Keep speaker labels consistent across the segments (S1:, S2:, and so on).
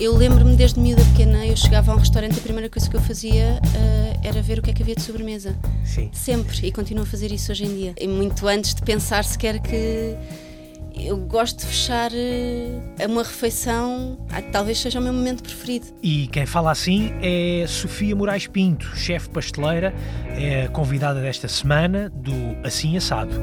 S1: Eu lembro-me desde miúda pequena, eu chegava a um restaurante, a primeira coisa que eu fazia uh, era ver o que é que havia de sobremesa.
S2: Sim.
S1: Sempre, e continuo a fazer isso hoje em dia. E muito antes de pensar sequer que eu gosto de fechar uh, uma refeição, ah, talvez seja o meu momento preferido.
S2: E quem fala assim é Sofia Moraes Pinto, chefe pasteleira, é convidada desta semana do Assim Assado.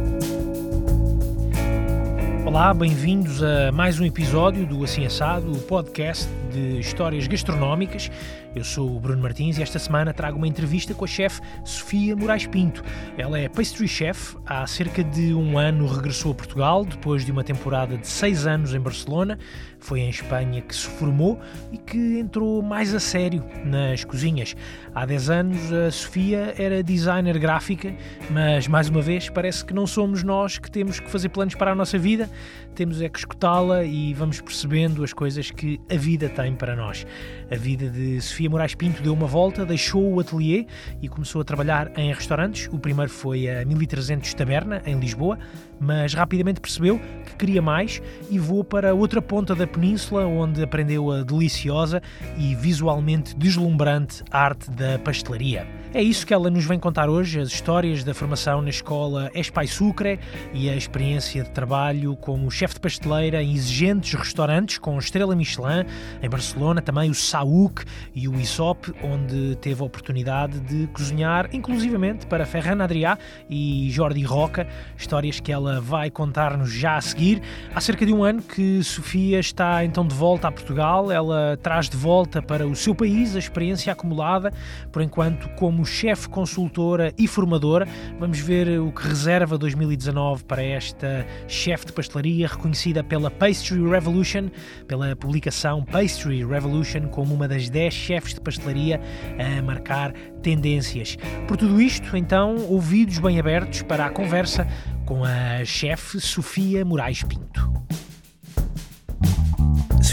S2: Olá, bem-vindos a mais um episódio do Assim Assado, o podcast de histórias gastronómicas. Eu sou o Bruno Martins e esta semana trago uma entrevista com a chefe Sofia Moraes Pinto. Ela é pastry chef, há cerca de um ano regressou a Portugal, depois de uma temporada de seis anos em Barcelona. Foi em Espanha que se formou e que entrou mais a sério nas cozinhas. Há 10 anos a Sofia era designer gráfica, mas mais uma vez parece que não somos nós que temos que fazer planos para a nossa vida, temos é que escutá-la e vamos percebendo as coisas que a vida tem para nós. A vida de Sofia Moraes Pinto deu uma volta, deixou o atelier e começou a trabalhar em restaurantes. O primeiro foi a 1300 Taberna, em Lisboa, mas rapidamente percebeu que queria mais e voou para outra ponta da península, onde aprendeu a deliciosa e visualmente deslumbrante arte da pastelaria. É isso que ela nos vem contar hoje, as histórias da formação na escola Espai Sucre e a experiência de trabalho como chefe de pasteleira em exigentes restaurantes com estrela Michelin, em Barcelona também o Saúc e o Isop, onde teve a oportunidade de cozinhar inclusivamente para Ferran Adrià e Jordi Roca, histórias que ela vai contar-nos já a seguir. Há cerca de um ano que Sofia está então de volta a Portugal, ela traz de volta para o seu país a experiência acumulada, por enquanto como chefe consultora e formadora. Vamos ver o que reserva 2019 para esta chefe de pastelaria reconhecida pela Pastry Revolution, pela publicação Pastry Revolution como uma das 10 chefes de pastelaria a marcar tendências. Por tudo isto, então, ouvidos bem abertos para a conversa com a chefe Sofia Moraes Pinto.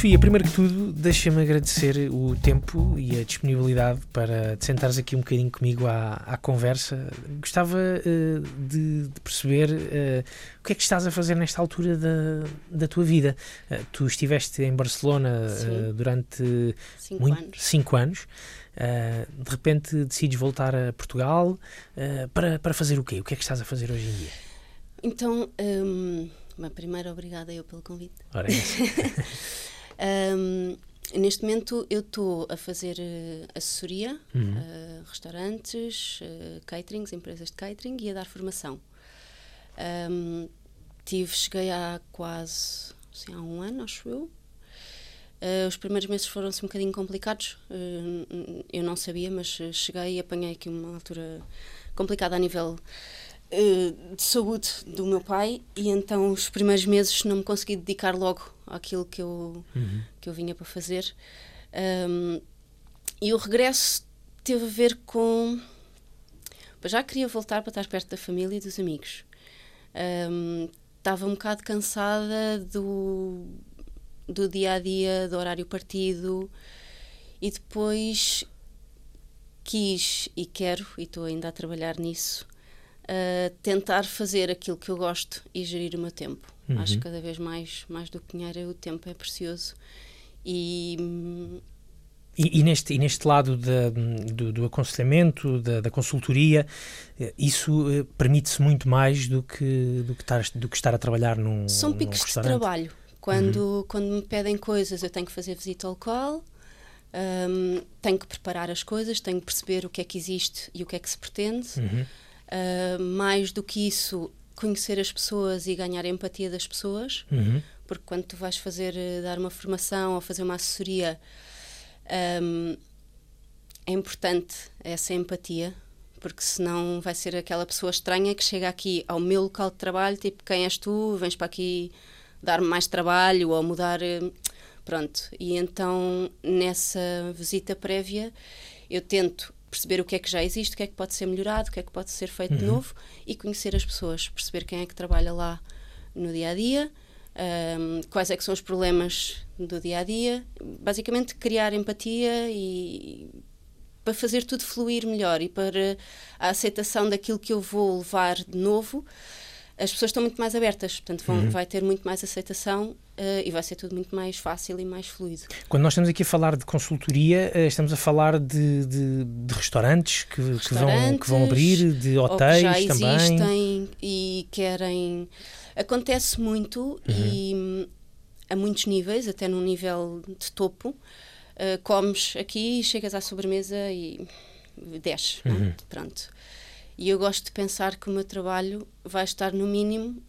S2: Sofia, primeiro que tudo, deixa-me agradecer o tempo e a disponibilidade para te sentares aqui um bocadinho comigo à, à conversa. Gostava uh, de, de, perceber uh, o que é que estás a fazer nesta altura da, da tua vida. Uh, tu estiveste em Barcelona durante
S1: cinco muito, anos.
S2: Cinco anos. de repente decides voltar a Portugal para, para fazer o quê? O que é que estás a fazer hoje em dia?
S1: Então, um, primeiro, obrigada eu pelo convite.
S2: Ora, é isso.
S1: Um, neste momento eu estou a fazer uh, assessoria,
S2: uhum.
S1: uh, restaurantes, uh, caterings, empresas de catering e a dar formação. Um, tive, cheguei há quase assim, há um ano, acho eu. os primeiros meses foram assim, um bocadinho complicados. eu não sabia, mas cheguei e apanhei aqui uma altura complicada a nível de saúde do meu pai e então os primeiros meses não me consegui dedicar logo àquilo que eu,
S2: uhum.
S1: que eu vinha para fazer. Um, e o regresso teve a ver com. Já queria voltar para estar perto da família e dos amigos. Um, estava um bocado cansada do, do dia a dia, do horário partido, e depois quis e quero, e estou ainda a trabalhar nisso, uh, tentar fazer aquilo que eu gosto e gerir o meu tempo.
S2: Uhum.
S1: Acho que cada vez mais, mais do que dinheiro, o tempo é precioso. E,
S2: e, e, neste, e neste lado da, do, do, aconselhamento, da, da, consultoria, eh, isso eh, permite-se muito mais do que, do, que estar, do que estar a trabalhar num
S1: São picos de trabalho. Quando, uhum. quando me pedem coisas, eu tenho que fazer visita ao local, um, tenho que preparar as coisas, tenho que perceber o que é que existe e o que é que se pretende.
S2: Uhum.
S1: Uh, mais do que isso, conhecer as pessoas e ganhar a empatia das pessoas,
S2: uhum.
S1: porque quando tu vais fazer, eh, dar uma formação ou fazer uma assessoria, um, é importante essa empatia, porque senão vai ser aquela pessoa estranha que chega aqui ao meu local de trabalho, tipo, quem és tu? Vens para aqui dar-me mais trabalho ou mudar. Eh, pronto. E então, nessa visita prévia, eu tento perceber o que é que já existe, o que é que pode ser melhorado, o que é que pode ser feito
S2: uhum.
S1: de novo e conhecer as pessoas, perceber quem é que trabalha lá no dia a dia, um, quais é que são os problemas do dia a dia, basicamente criar empatia e para fazer tudo fluir melhor e para a aceitação daquilo que eu vou levar de novo. As pessoas estão muito mais abertas, portanto vão, uhum. vai ter muito mais aceitação uh, e vai ser tudo muito mais fácil e mais fluido.
S2: Quando nós estamos aqui a falar de consultoria, uh, estamos a falar de, de, de restaurantes, que, restaurantes que, vão, que vão abrir, de hotéis
S1: ou que já
S2: também.
S1: existem e querem. Acontece muito uhum. e a muitos níveis, até num nível de topo. Uh, comes aqui, chegas à sobremesa e desce, é? uhum. pronto. E eu gosto de pensar que o meu trabalho vai estar no mínimo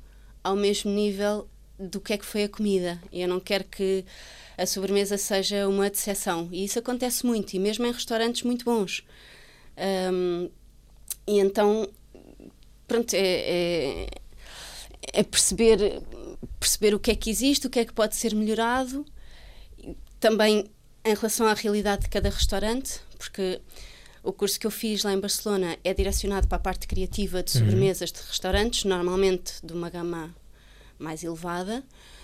S1: ao mesmo nível do que é que foi a comida. Eu não quero que a sobremesa seja uma decepção. E isso acontece muito, e mesmo em restaurantes muito bons. Um, e então, pronto, é, é, é, perceber, perceber o que é que existe, o que é que pode ser melhorado. Também em relação à realidade de cada restaurante, porque o curso que eu fiz lá em Barcelona é direcionado para a parte criativa de uhum. sobremesas uhum. de restaurantes, normalmente de uma gama mais elevada,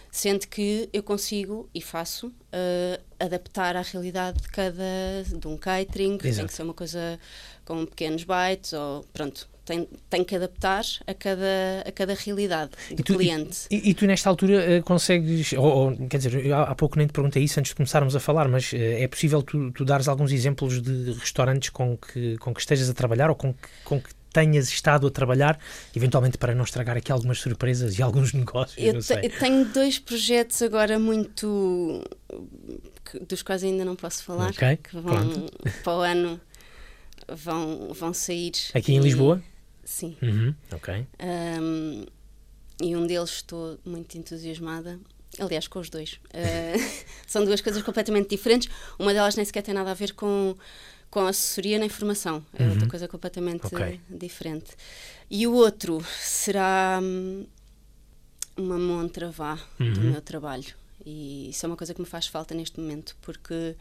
S1: sendo que eu consigo e faço uh, adaptar à realidade de cada de um catering, Exato. tem que ser uma coisa com pequenos bytes ou pronto, tem, tem que adaptar a cada, a cada realidade do tu, cliente.
S2: E, e, tu, nesta altura, uh, consegues, ou, ou, quer dizer, há, pouco nem te perguntei isso antes de começarmos a falar, mas uh, é possível tu, tu dares alguns exemplos de restaurantes com que, com que estejas a trabalhar ou com que, com que tenhas estado a trabalhar, eventualmente para não estragar aqui algumas surpresas e alguns negócios. Eu,
S1: eu tenho dois projetos agora muito. dos quais ainda não posso falar, okay, que vão pronto. para o ano vão, vão sair.
S2: Aqui e, em Lisboa?
S1: Sim.
S2: Uhum, ok.
S1: Um, e um deles estou muito entusiasmada. Aliás, com os dois. Uh, são duas coisas completamente diferentes. Uma delas nem sequer tem nada a ver com, com assessoria nem formação. É uhum. outra coisa completamente okay. diferente. E o outro será hum, uma montra vá uhum. do meu trabalho. E isso é uma coisa que me faz falta neste momento, porque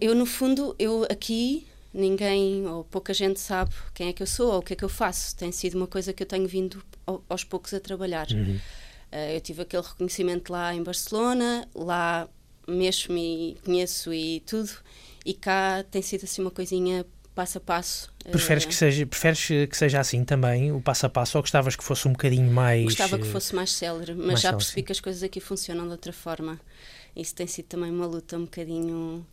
S1: eu, no fundo, eu aqui ninguém ou pouca gente sabe quem é que eu sou ou o que é que eu faço. Tem sido uma coisa que eu tenho vindo aos poucos a trabalhar. Uhum. Uh, eu tive aquele reconhecimento lá em Barcelona, lá mexo-me e conheço e tudo, e cá tem sido assim uma coisinha passo a passo.
S2: Preferes, uh, que, seja, preferes que seja assim também, o passo a passo, ou gostavas que fosse um bocadinho mais.
S1: Gostava que fosse mais célere, mas mais já célere, percebi sim. que as coisas aqui funcionam de outra forma. Isso tem sido também uma luta um bocadinho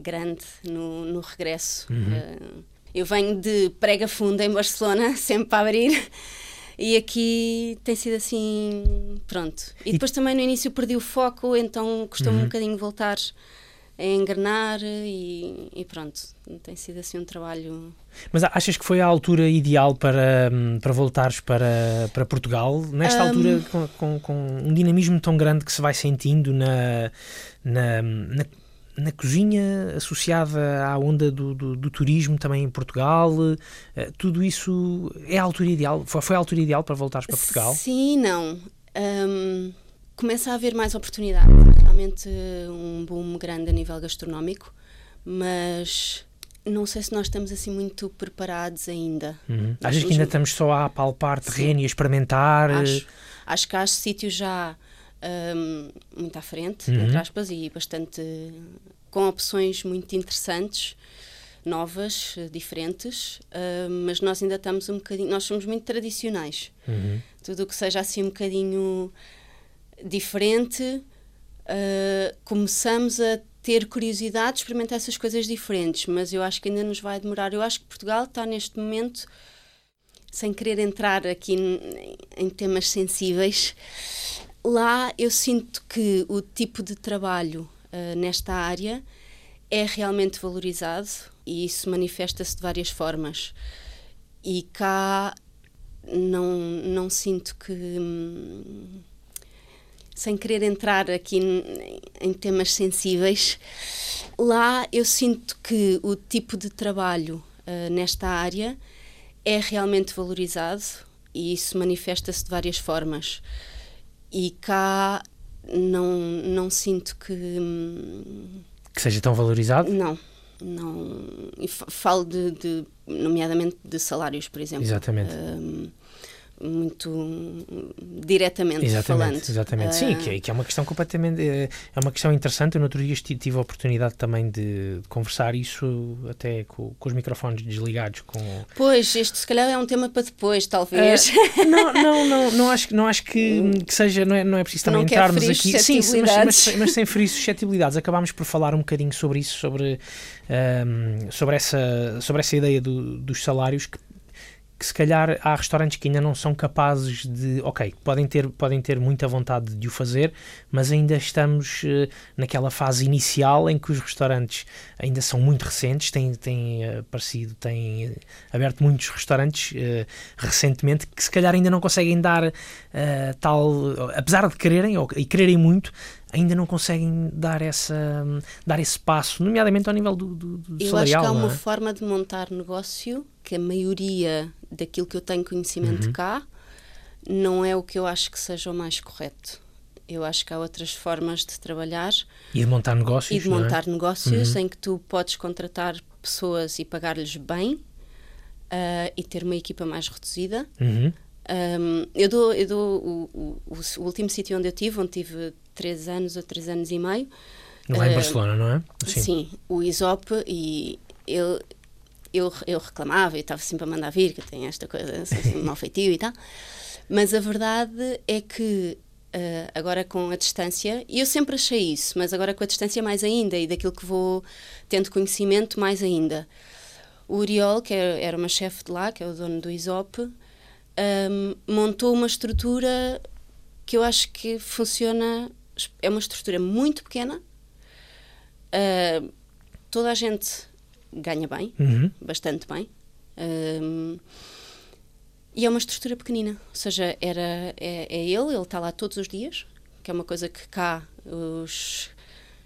S1: grande no, no regresso. Uhum. Uh, eu venho de prega funda em Barcelona, sempre para abrir. E aqui tem sido assim, pronto. E depois e... também no início perdi o foco, então custou-me uhum. um bocadinho voltar a engrenar e, e, pronto, tem sido assim um trabalho.
S2: Mas achas que foi a altura ideal para, hum, para voltares para, para Portugal? Nesta um... altura, com, com, com, um dinamismo tão grande que se vai sentindo na, na, na na cozinha associada à onda do, do, do turismo também em Portugal, uh, tudo isso é a altura ideal? Foi, foi a altura ideal para voltares para Portugal?
S1: Sim, não. Um, começa a haver mais oportunidade. Realmente um boom grande a nível gastronómico, mas não sei se nós estamos assim muito preparados ainda.
S2: Uhum. Achas que ainda estamos só a palpar terreno Sim. e a experimentar?
S1: Acho, acho que há sítios já um, muito à frente, uhum. entre aspas, e bastante com opções muito interessantes, novas, diferentes, uh, mas nós ainda estamos um bocadinho, nós somos muito tradicionais. Uhum. Tudo o que seja assim um bocadinho diferente, uh, começamos a ter curiosidade de experimentar essas coisas diferentes, mas eu acho que ainda nos vai demorar. Eu acho que Portugal está neste momento, sem querer entrar aqui em temas sensíveis, lá eu sinto que o tipo de trabalho uh, nesta área é realmente valorizado e isso manifesta-se de várias formas. E cá não, não sinto que. Hum, sem querer entrar aqui em, em temas sensíveis, lá eu sinto que o tipo de trabalho uh, nesta área é realmente valorizado e isso manifesta-se de várias formas. E cá não, não sinto que.
S2: Que seja tão valorizado?
S1: Não. não e falo de, de, nomeadamente de salários, por exemplo.
S2: Exatamente. Um,
S1: muito diretamente
S2: exatamente,
S1: falando.
S2: Exatamente, uh, sim, que é, que é, uma questão completamente, é, é uma questão interessante, eu no outro dia tive a oportunidade também de, de conversar isso até com, com, os microfones desligados com...
S1: Pois, este se calhar é um tema para depois, talvez.
S2: Uh, não, não, não, não acho, não acho que, que seja, não é, não é preciso também não entrarmos aqui, sim, mas, mas, mas sem ferir suscetibilidades, acabámos por falar um bocadinho sobre isso, sobre, um, sobre, essa, sobre essa ideia do, dos salários que que se calhar há restaurantes que ainda não são capazes de, ok, podem ter, podem ter muita vontade de o fazer, mas ainda estamos uh, naquela fase inicial em que os restaurantes ainda são muito recentes, têm, têm uh, aparecido, têm uh, aberto muitos restaurantes recentemente que se calhar ainda não conseguem dar tal, apesar de quererem ou, e quererem muito, ainda não conseguem dar, essa, dar esse passo, nomeadamente ao nível do, do, do
S1: Eu
S2: salarial.
S1: Eu acho que há uma
S2: é?
S1: forma de montar negócio que a maioria daquilo que eu tenho conhecimento uhum. cá não é o que eu acho que seja o mais correto. Eu acho que há outras formas de trabalhar
S2: e de montar negócios.
S1: E de montar é? negócios uhum. em que tu podes contratar pessoas e pagar-lhes bem uh, e ter uma equipa mais reduzida.
S2: Uhum.
S1: Um, eu dou, eu dou o, o, o, último sítio onde eu tive, onde tive três anos ou três anos e meio.
S2: Lá uh, em Barcelona, não é?
S1: Sim, sim o ISOP e ele, eu, eu reclamava, eu estava sempre a mandar vir, que eu tenho esta coisa, assim, feitio e tal. Mas a verdade é que uh, agora com a distância, e eu sempre achei isso, mas agora com a distância mais ainda, e daquilo que vou tendo conhecimento mais ainda. O Uriol, que era, era uma chefe de lá, que é o dono do ISOP, um, montou uma estrutura que eu acho que funciona, é uma estrutura muito pequena, uh, toda a gente ganha bem,
S2: uhum.
S1: bastante bem. Um, e é uma estrutura pequenina, ou seja, era, é, é ele, ele está lá todos os dias, que é uma coisa que cá os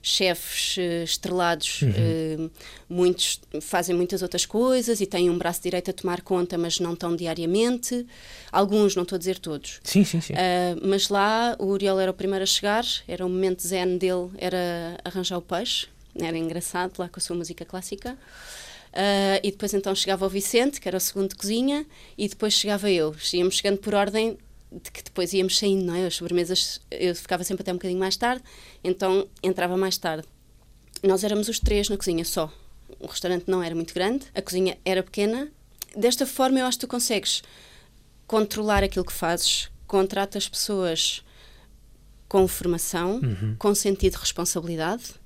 S1: chefes uh, estrelados, uhum. uh, muitos fazem muitas outras coisas e têm um braço direito a tomar conta, mas não tão diariamente. Alguns, não estou a dizer todos.
S2: Sim, sim, sim.
S1: Uh, mas lá o Uriel era o primeiro a chegar, era o momento zen dele, era arranjar o peixe era engraçado lá com a sua música clássica. Uh, e depois então chegava o Vicente, que era o segundo de cozinha, e depois chegava eu. Íamos chegando por ordem de que depois íamos saindo, não é? As sobremesas, eu ficava sempre até um bocadinho mais tarde, então entrava mais tarde. Nós éramos os três na cozinha só. O restaurante não era muito grande, a cozinha era pequena. Desta forma, eu acho que tu consegues controlar aquilo que fazes, contratas pessoas com formação,
S2: uhum.
S1: com sentido de responsabilidade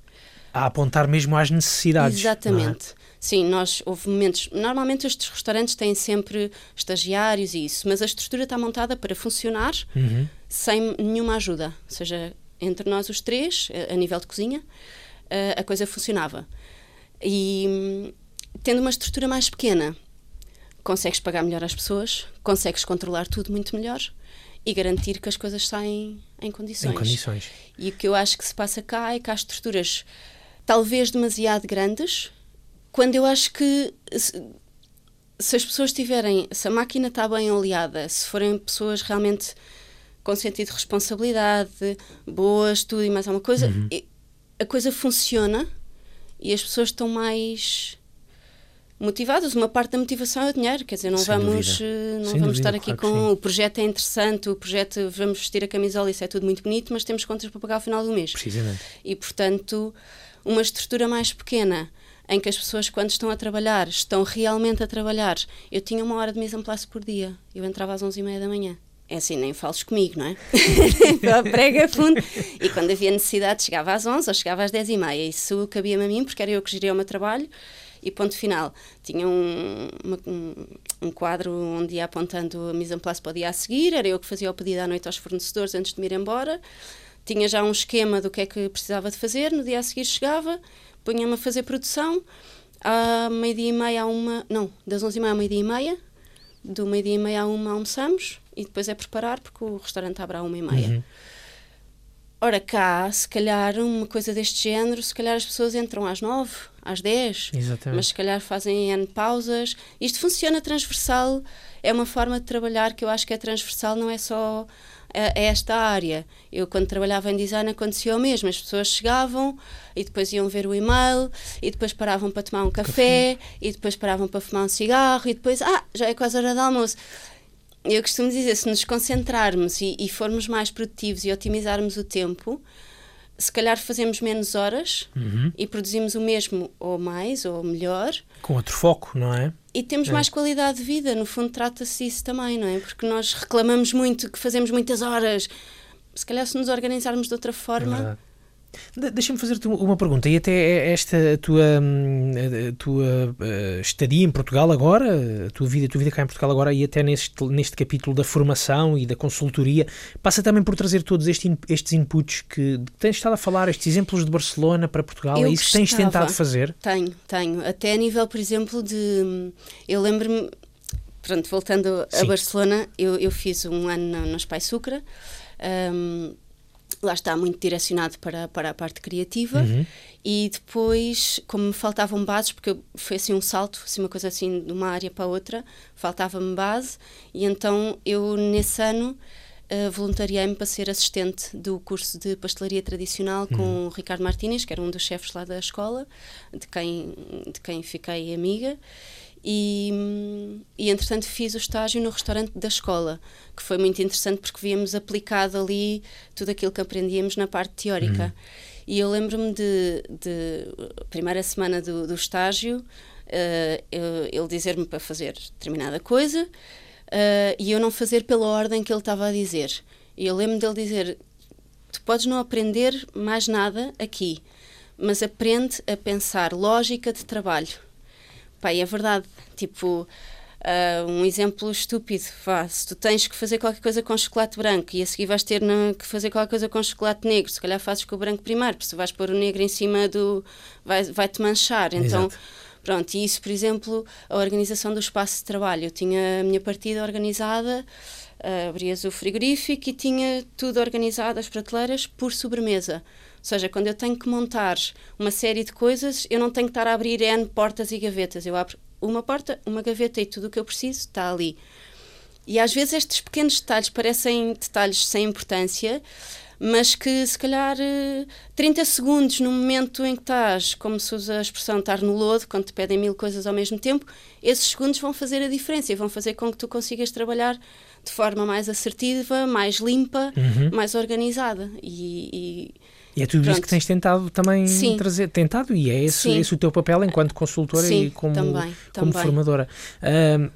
S2: a apontar mesmo às necessidades.
S1: É? Exatamente. Sim, nós houve momentos. Normalmente estes restaurantes têm sempre estagiários e isso, mas a estrutura está montada para funcionar
S2: uhum.
S1: sem nenhuma ajuda. Ou seja, entre nós os três, a nível de cozinha, a coisa funcionava. E tendo uma estrutura mais pequena, consegues pagar melhor às pessoas, consegues controlar tudo muito melhor e garantir que as coisas saem em condições.
S2: Em condições.
S1: E o que eu acho que se passa cá é que há estruturas talvez demasiado grandes, quando eu acho que se, se as pessoas tiverem, se a máquina está bem oleada, se forem pessoas realmente com sentido de responsabilidade, boas, tudo e mais alguma coisa,
S2: uhum.
S1: a coisa funciona e as pessoas estão mais motivadas. Uma parte da motivação é o dinheiro, quer dizer, não Sem vamos, eh, não vamos estar aqui claro com o projeto é interessante, o projeto vamos vestir a camisola, isso é tudo muito bonito, mas temos contas para pagar ao final do mês.
S2: Precisamente.
S1: E portanto, uma estrutura mais pequena em que as pessoas, quando estão a trabalhar, estão realmente a trabalhar. Eu tinha uma hora de mise en place por dia. Eu entrava às 11h30 da manhã. É assim, nem fales comigo, não é? Prega fundo. E quando havia necessidade, chegava às 11 ou chegava às 10h30. Isso cabia-me a mim, porque era eu que geria o meu trabalho. E ponto final. Tinha um, uma, um, um, quadro onde ia apontando a mise en place para o dia a seguir. Era eu que fazia o pedido à noite aos fornecedores antes de me ir embora tinha já um esquema do que é que precisava de fazer, no dia a seguir chegava, punha-me a fazer produção, à meio-dia e meia a uma, não, das onze e meia à meio-dia e meia, do meio-dia e meia a uma almoçamos e depois é preparar porque o restaurante abre à uma e meia.
S2: Uhum.
S1: Ora cá, se calhar uma coisa deste género, se calhar as pessoas entram às nove, às dez,
S2: Exatamente.
S1: mas se calhar fazem N pausas. Isto funciona transversal, é uma forma de trabalhar que eu acho que é transversal, não é só a, esta área. Eu, quando trabalhava em design, acontecia o mesmo. As pessoas chegavam e depois iam ver o e-mail, e depois paravam para tomar um café, café. e depois paravam para fumar um cigarro, e depois, ah, já é quase hora de almoço. eu costumo dizer, se nos concentrarmos e, e formos mais produtivos e otimizarmos o tempo, se calhar fazemos menos horas
S2: Uhum.
S1: e produzimos o mesmo ou mais ou melhor
S2: Com outro foco, não é?
S1: e temos mais qualidade de vida. No fundo, trata-se disso também, não é? Porque nós reclamamos muito que fazemos muitas horas. Se calhar, se nos organizarmos de outra
S2: É
S1: forma.
S2: verdade. De- Deixa-me fazer-te uma pergunta. E até esta tua, hum, a tua eh, estadia em Portugal agora, a tua vida, a tua vida cá em Portugal agora, e até neste, neste capítulo da formação e da consultoria, passa também por trazer todos este estes inputs que, tens estado a falar, estes exemplos de Barcelona para Portugal.
S1: Eu
S2: é isso que tens tentado fazer?
S1: Tenho, tenho. Até a nível, por exemplo, de. Eu lembro-me. Pronto, voltando a
S2: Sim.
S1: Barcelona, eu, eu fiz um ano nos Pai Sucra. hum, lá está, muito direcionado para, para a parte criativa.
S2: Uhum.
S1: E depois, como me faltavam bases, porque foi assim um salto, assim, uma coisa assim de uma área para outra, faltava-me base, e então eu nesse ano eh, voluntariei-me para ser assistente do curso de pastelaria tradicional com o Ricardo Martínez, que era um dos chefes lá da escola, de quem, de quem fiquei amiga. E, e entretanto fiz o estágio no restaurante da escola, que foi muito interessante porque víamos aplicado ali tudo aquilo que aprendíamos na parte teórica. E eu lembro-me de, de primeira semana do, do estágio, eu- ele dizer-me para fazer determinada coisa eh, e eu não fazer pela ordem que ele estava a dizer. E eu lembro dele dizer: Tu podes não aprender mais nada aqui, mas aprende a pensar lógica de trabalho. Pai, é verdade. Tipo, ah, um exemplo estúpido. Vá, se tu tens que fazer qualquer coisa com chocolate branco e a seguir vais ter na- que fazer qualquer coisa com chocolate negro, se calhar fazes com o branco primeiro, porque se vais pôr o negro em cima do. vai- vai-te manchar. Então.
S2: Exato.
S1: Pronto, e isso, por exemplo, a organização do espaço de trabalho. Eu tinha a minha partida organizada, ah, abrias o frigorífico e tinha tudo organizado, as prateleiras, por sobremesa. Ou seja, quando eu tenho que montar uma série de coisas, eu não tenho que estar a abrir N portas e gavetas. Eu abro uma porta, uma gaveta e tudo o que eu preciso está ali. E às vezes estes pequenos detalhes parecem detalhes sem importância, mas que se calhar eh, 30 segundos no momento em que estás, como se usa a expressão estar no lodo, quando te pedem mil coisas ao mesmo tempo, esses segundos vão fazer a diferença e vão fazer com que tu consigas trabalhar de forma mais assertiva, mais limpa, mais organizada. E,
S2: E é tudo isso
S1: Pronto.
S2: que tens tentado também
S1: Sim.
S2: trazer, tentado, e é esse, esse o teu papel enquanto consultora
S1: Sim,
S2: e como,
S1: também,
S2: como
S1: também.
S2: formadora. Ahm,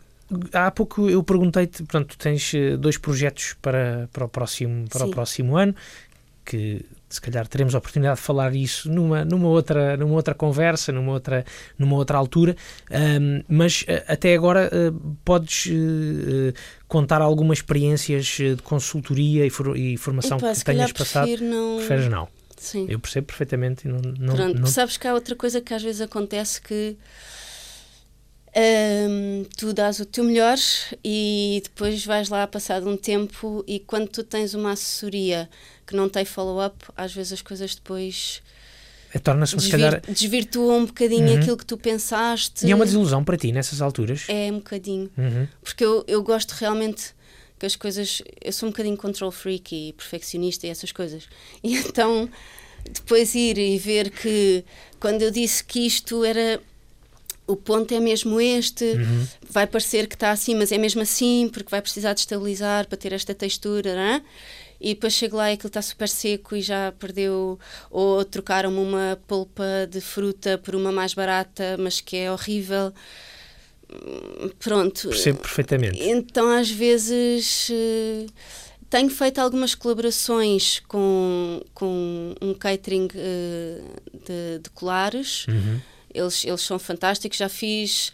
S2: há pouco eu perguntei-te, portanto, tu tens eh, dois projetos para, para, o, próximo, para o próximo ano, que se calhar teremos a oportunidade de falar isso numa, numa, outra, numa outra conversa, numa outra, numa outra altura, Ahm, mas eh, até agora eh, podes eh, contar algumas experiências de consultoria e, for- e formação que tenhas passado?
S1: não...
S2: Preferes não?
S1: Sim.
S2: Eu percebo perfeitamente e não, não,
S1: Pronto,
S2: não
S1: sabes que há outra coisa que às vezes acontece que hum, tu dás o teu melhor e depois vais lá passado um tempo e quando tu tens uma assessoria que não tem follow-up, às vezes as coisas depois
S2: É, torna-se se
S1: desvir-
S2: calhar.
S1: desvirtuam um bocadinho
S2: Uhum.
S1: aquilo que tu pensaste.
S2: E é uma desilusão para ti nessas alturas.
S1: É um bocadinho.
S2: Uhum.
S1: Porque eu, eu gosto realmente que as coisas. Eu sou um bocadinho control freak e perfeccionista e essas coisas. E então, depois ir e ver que quando eu disse que isto era. O ponto é mesmo este,
S2: Uhum.
S1: vai parecer que está assim, mas é mesmo assim, porque vai precisar de estabilizar para ter esta textura, não é? E depois chego lá e aquilo está super seco e já perdeu, ou trocaram-me uma polpa de fruta por uma mais barata, mas que é horrível. Pronto.
S2: Percebo perfeitamente.
S1: Então, às vezes, eh, tenho feito algumas colaborações com, com um catering eh, de, de colares.
S2: Uhum.
S1: Eles, eles são fantásticos. Já fiz.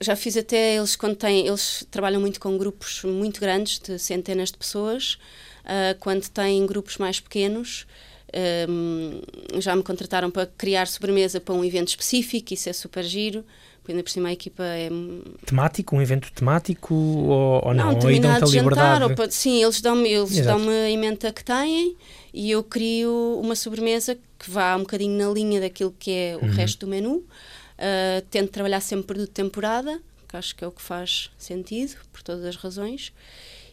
S1: Já fiz até eles quando têm. Eles trabalham muito com grupos muito grandes, de centenas de pessoas. Ah, quando têm grupos mais pequenos, hum, já me contrataram para criar sobremesa para um evento específico. Isso é super giro. Ainda por cima a equipa é
S2: Temático, um evento temático ou, ou não?
S1: não,
S2: ou aí dão-te a
S1: jantar, ou sim, eles dão-me eles
S2: Exato.
S1: dão a emenda que têm e eu crio uma sobremesa que vá um bocadinho na linha daquilo que é o
S2: Uhum.
S1: resto do menu. Ah, tento trabalhar sempre produto de temporada, que acho que é o que faz sentido, por todas as razões.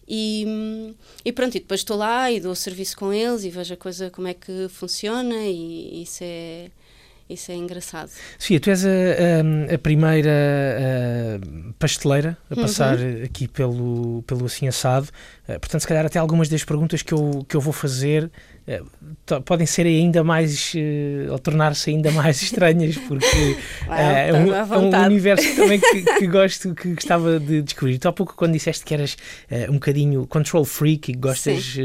S1: E, e pronto, e depois estou lá e dou serviço com eles e vejo a coisa como é que funciona e isso é, isso é engraçado.
S2: Sofia, tu és a, a, a primeira a pasteleira a passar uhum. aqui pelo, pelo Assim Assado. Uh, portanto, se calhar até algumas das perguntas que eu, que eu vou fazer uh, podem ser ainda mais, uh, ou tornar-se ainda mais estranhas, porque é, um, é, um, universo também que, que, gosto, que gostava de descobrir. Tu há pouco, quando disseste que eras um bocadinho control freak e gostas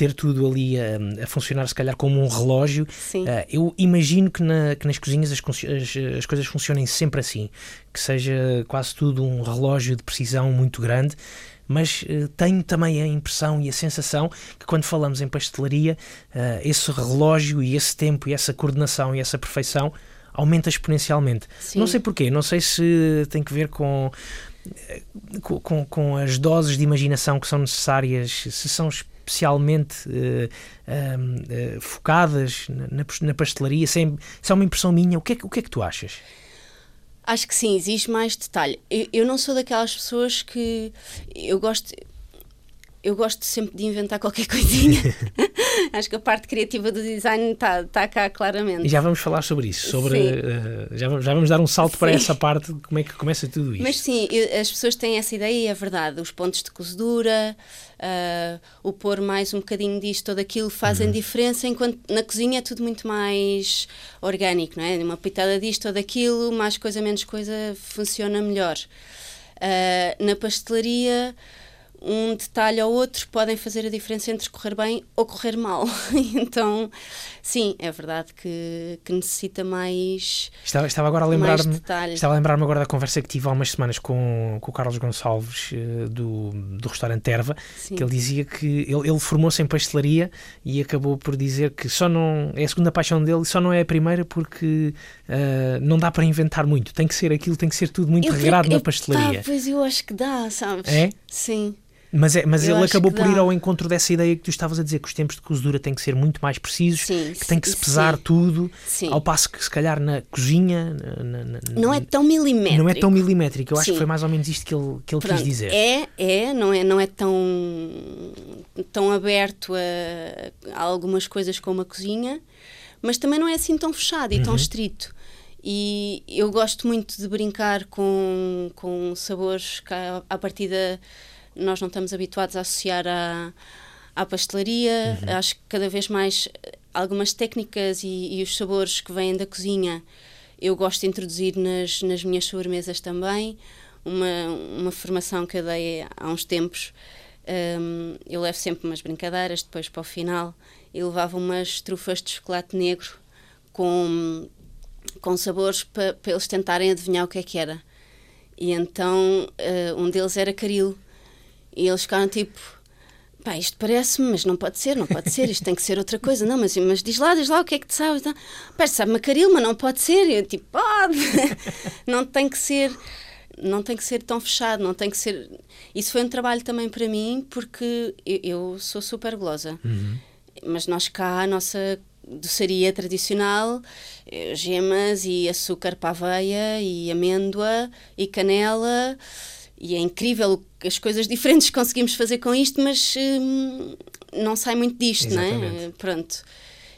S2: ter tudo ali a, a, funcionar, se calhar, como um relógio.
S1: Sim.
S2: Uh, eu imagino que, na, que nas cozinhas as, as, as, coisas funcionem sempre assim, que seja quase tudo um relógio de precisão muito grande. Mas uh, tenho também a impressão e a sensação que quando falamos em pastelaria, uh, esse relógio e esse tempo e essa coordenação e essa perfeição aumenta exponencialmente. Sim. Não sei porquê, não sei se tem que ver com com, com, as doses de imaginação que são necessárias, se são especialmente uh, uh, focadas na, na pastelaria? Se é, se é uma impressão minha, o que, é, o que é que tu achas?
S1: Acho que sim, existe mais detalhe. Eu, eu, não sou daquelas pessoas que. Eu gosto eu gosto sempre de inventar qualquer coisinha. Acho que a parte criativa do design está tá cá claramente.
S2: E já vamos falar sobre isso, sobre uh, já, vamos, já vamos dar um salto sim. para essa parte de como é que começa tudo isto.
S1: Mas sim, eu, as pessoas têm essa ideia e é verdade. Os pontos de cozedura, uh, o pôr mais um bocadinho disto ou daquilo fazem uhum. diferença, enquanto na cozinha é tudo muito mais orgânico, não é? Uma pitada disto ou daquilo, mais coisa, menos coisa, funciona melhor. Uh, na pastelaria um detalhe ou outro podem fazer a diferença entre correr bem ou correr mal. então, sim, é verdade que, que necessita mais.
S2: Estava, estava agora a lembrar-me. Estava a lembrar-me agora da conversa que tive há umas semanas com, com o Carlos Gonçalves uh, do, do restaurante Erva, sim. que ele dizia que ele, ele formou-se em pastelaria e acabou por dizer que só não é a segunda paixão dele, só não é a primeira porque uh, não dá para inventar muito. Tem que ser aquilo, tem que ser tudo muito eu regrado na pastelaria.
S1: Tá, pois eu acho que dá, sabes?
S2: É?
S1: Sim.
S2: Mas, é, mas ele acabou por ir ao encontro dessa ideia que tu estavas a dizer, que os tempos de cozedura têm que ser muito mais precisos,
S1: sim,
S2: que tem que se pesar
S1: sim.
S2: tudo,
S1: sim.
S2: ao passo que se calhar na cozinha... Na, na,
S1: não é tão milimétrico.
S2: Não é tão milimétrico, eu acho que foi mais ou menos isto que ele, que ele
S1: Pronto,
S2: quis dizer.
S1: É, é, não é, não é tão, tão aberto a, a algumas coisas como a cozinha, mas também não é assim tão fechado e uhum. tão estrito. E eu gosto muito de brincar com, com sabores que, à partida nós não estamos habituados a associar à, à pastelaria. Uhum. Acho que cada vez mais eh, algumas técnicas e, e, os sabores que vêm da cozinha eu gosto de introduzir nas, nas minhas sobremesas também. Uma, uma formação que eu dei há uns tempos. Um, eu levo sempre umas brincadeiras depois para o final e levava umas trufas de chocolate negro com, com sabores para pa eles tentarem adivinhar o que é que era. E então uh, um deles era caril e eles ficaram tipo, pá, isto parece-me, mas não pode ser, não pode ser, isto tem que ser outra coisa. Não, mas, mas diz lá, diz lá o que é que te sabes. Então, pá, sabe macaril, mas não pode ser. E eu tipo, pode, não tem que ser não tem que ser tão fechado, não tem que ser. Isso foi um trabalho também para mim, porque eu, eu sou super golosa.
S2: Uhum.
S1: Mas nós cá, a nossa doçaria tradicional, eh, gemas e açúcar para aveia e amêndoa e canela e é incrível as coisas diferentes que conseguimos fazer com isto, mas hum, não sai muito disto,
S2: Exatamente.
S1: não é? Pronto.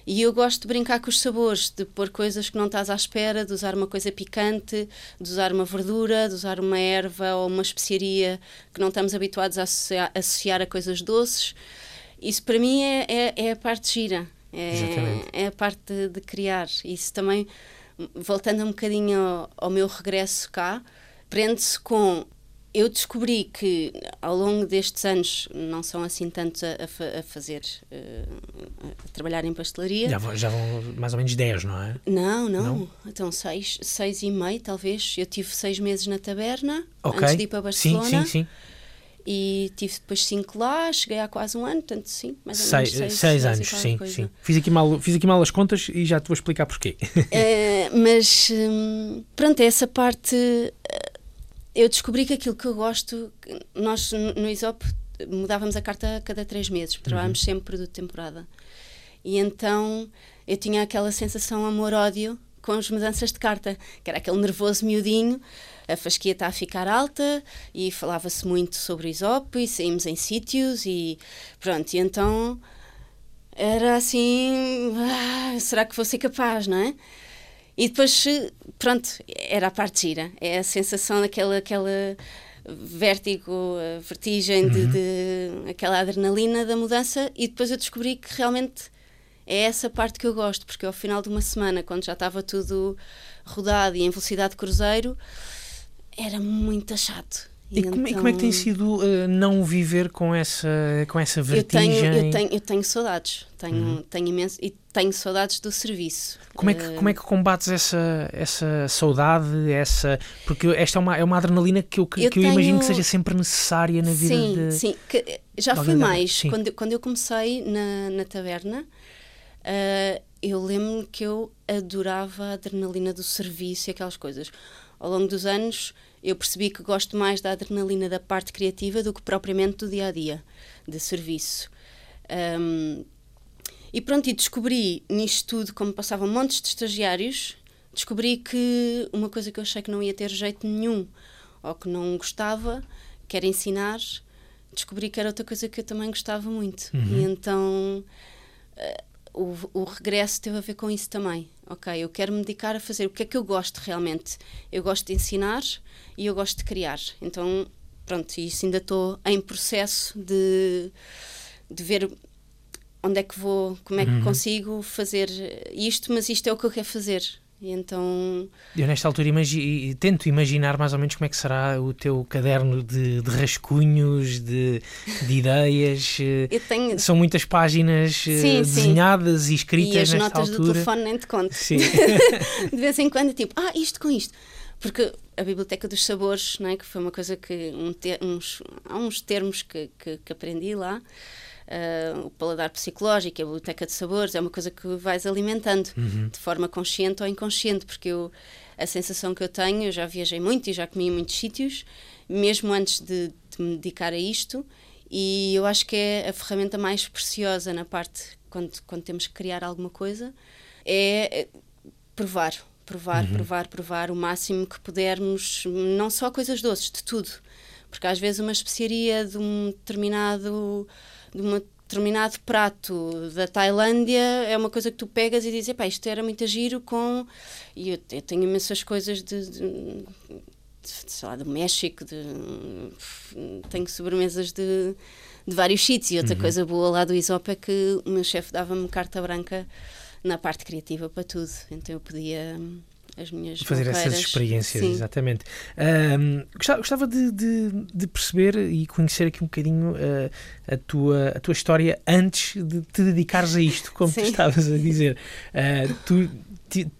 S1: E eu gosto de brincar com os sabores, de pôr coisas que não estás à espera, de usar uma coisa picante, de usar uma verdura, de usar uma erva ou uma especiaria que não estamos habituados a associar, associar a coisas doces. Isso para mim é, é, é a parte gira, é, é a parte de, de, criar. Isso também, voltando um bocadinho ao, ao meu regresso cá, prende-se com eu descobri que ao longo destes anos não são assim tantos a, a, a fazer, uh, a trabalhar em pastelaria.
S2: Já vão, já vão mais ou menos 10, não é?
S1: Não, não. não? Então 6, seis e meio, talvez. Eu tive 6 meses na taberna
S2: okay.
S1: antes de ir para Barcelona.
S2: Sim, sim, sim.
S1: E tive depois 5 lá, cheguei há quase um ano, portanto, sim, mais ou
S2: menos 6 seis, anos, sim, coisa. sim. Fiz aqui, mal, fiz aqui mal as contas e já te vou explicar porquê.
S1: Uh, mas, hum, pronto, é essa parte eu descobri que aquilo que eu gosto, nós no ISOP mudávamos a carta a cada três meses, trabalhávamos uhum. sempre produto de temporada. E então eu tinha aquela sensação amor-ódio com as mudanças de carta, que era aquele nervoso miudinho, a fasquia está a ficar alta e falava-se muito sobre o ISOP e saímos em sítios e pronto, e então era assim, ah, será que vou ser capaz, não é? E depois, pronto, era a parte gira. É a sensação daquela aquela vértigo, vertigem, uhum. de, de, aquela adrenalina da mudança. E depois eu descobri que realmente é essa parte que eu gosto, porque ao final de uma semana, quando já estava tudo rodado e em velocidade de cruzeiro, era muito chato.
S2: E, e como, então... como, é que tem sido uh, não viver com essa, com essa vertigem?
S1: Eu tenho, eu tenho, eu tenho saudades, tenho, uhum. tenho imenso, e tenho saudades do serviço.
S2: Como é que, uh... como é que combates essa, essa saudade, essa... Porque esta é uma, é uma adrenalina que eu, que eu, tenho... eu imagino que seja sempre necessária na vida
S1: sim,
S2: de...
S1: Sim, sim. Já fui mais. Quando, quando eu comecei na, na taberna, uh, eu lembro-me que eu adorava a adrenalina do serviço e aquelas coisas. Ao longo dos anos eu percebi que gosto mais da adrenalina da parte criativa do que propriamente do dia a dia, de serviço. Um, e pronto, e descobri nisto tudo, como passavam montes de estagiários, descobri que uma coisa que eu achei que não ia ter jeito nenhum ou que não gostava, que era ensinar, descobri que era outra coisa que eu também gostava muito. Uhum. E então uh, o, o regresso teve a ver com isso também. Ok, eu quero me dedicar a fazer o que é que eu gosto realmente. Eu gosto de ensinar e eu gosto de criar. Então, pronto, isso ainda estou em processo de, de ver onde é que vou, como é que uhum. consigo fazer isto, mas isto é o que eu quero fazer. E então.
S2: Eu, nesta altura, imagi tento imaginar mais ou menos como é que será o teu caderno de, de rascunhos, de, de ideias. Tenho... São muitas páginas sim, eh, desenhadas sim. e escritas
S1: e as
S2: nesta
S1: notas
S2: altura.
S1: do telefone nem te conto. Sim. de vez em quando, tipo, ah, isto com isto. Porque a Biblioteca dos Sabores, não é? que foi uma coisa que. Um uns, há uns termos que, que, que aprendi lá uh, o paladar psicológico, a biblioteca de sabores, é uma coisa que vais alimentando uhum. de forma consciente ou inconsciente, porque eu, a sensação que eu tenho, eu já viajei muito e já comi em muitos sítios, mesmo antes de, de me dedicar a isto, e eu acho que é a ferramenta mais preciosa na parte quando, quando temos que criar alguma coisa, é, é provar, provar, uhum. provar, provar o máximo que pudermos, não só coisas doces, de tudo. Porque às vezes uma especiaria de um determinado de um determinado prato da Tailândia é uma coisa que tu pegas e dizes, pá, isto era muito giro com... E eu, eu tenho imensas coisas de, de, sei lá, do México, de, tenho sobremesas de, de vários sítios. E outra uhum. coisa boa lá do Isop é que o meu chefe dava-me carta branca na parte criativa para tudo. Então eu podia as minhas
S2: Fazer essas experiências, Sim. exatamente. Um, gostava, gostava de, de, de, perceber e conhecer aqui um bocadinho uh, a, tua, a tua história antes de te dedicares a isto, como Sim. tu estavas a dizer. Uh, tu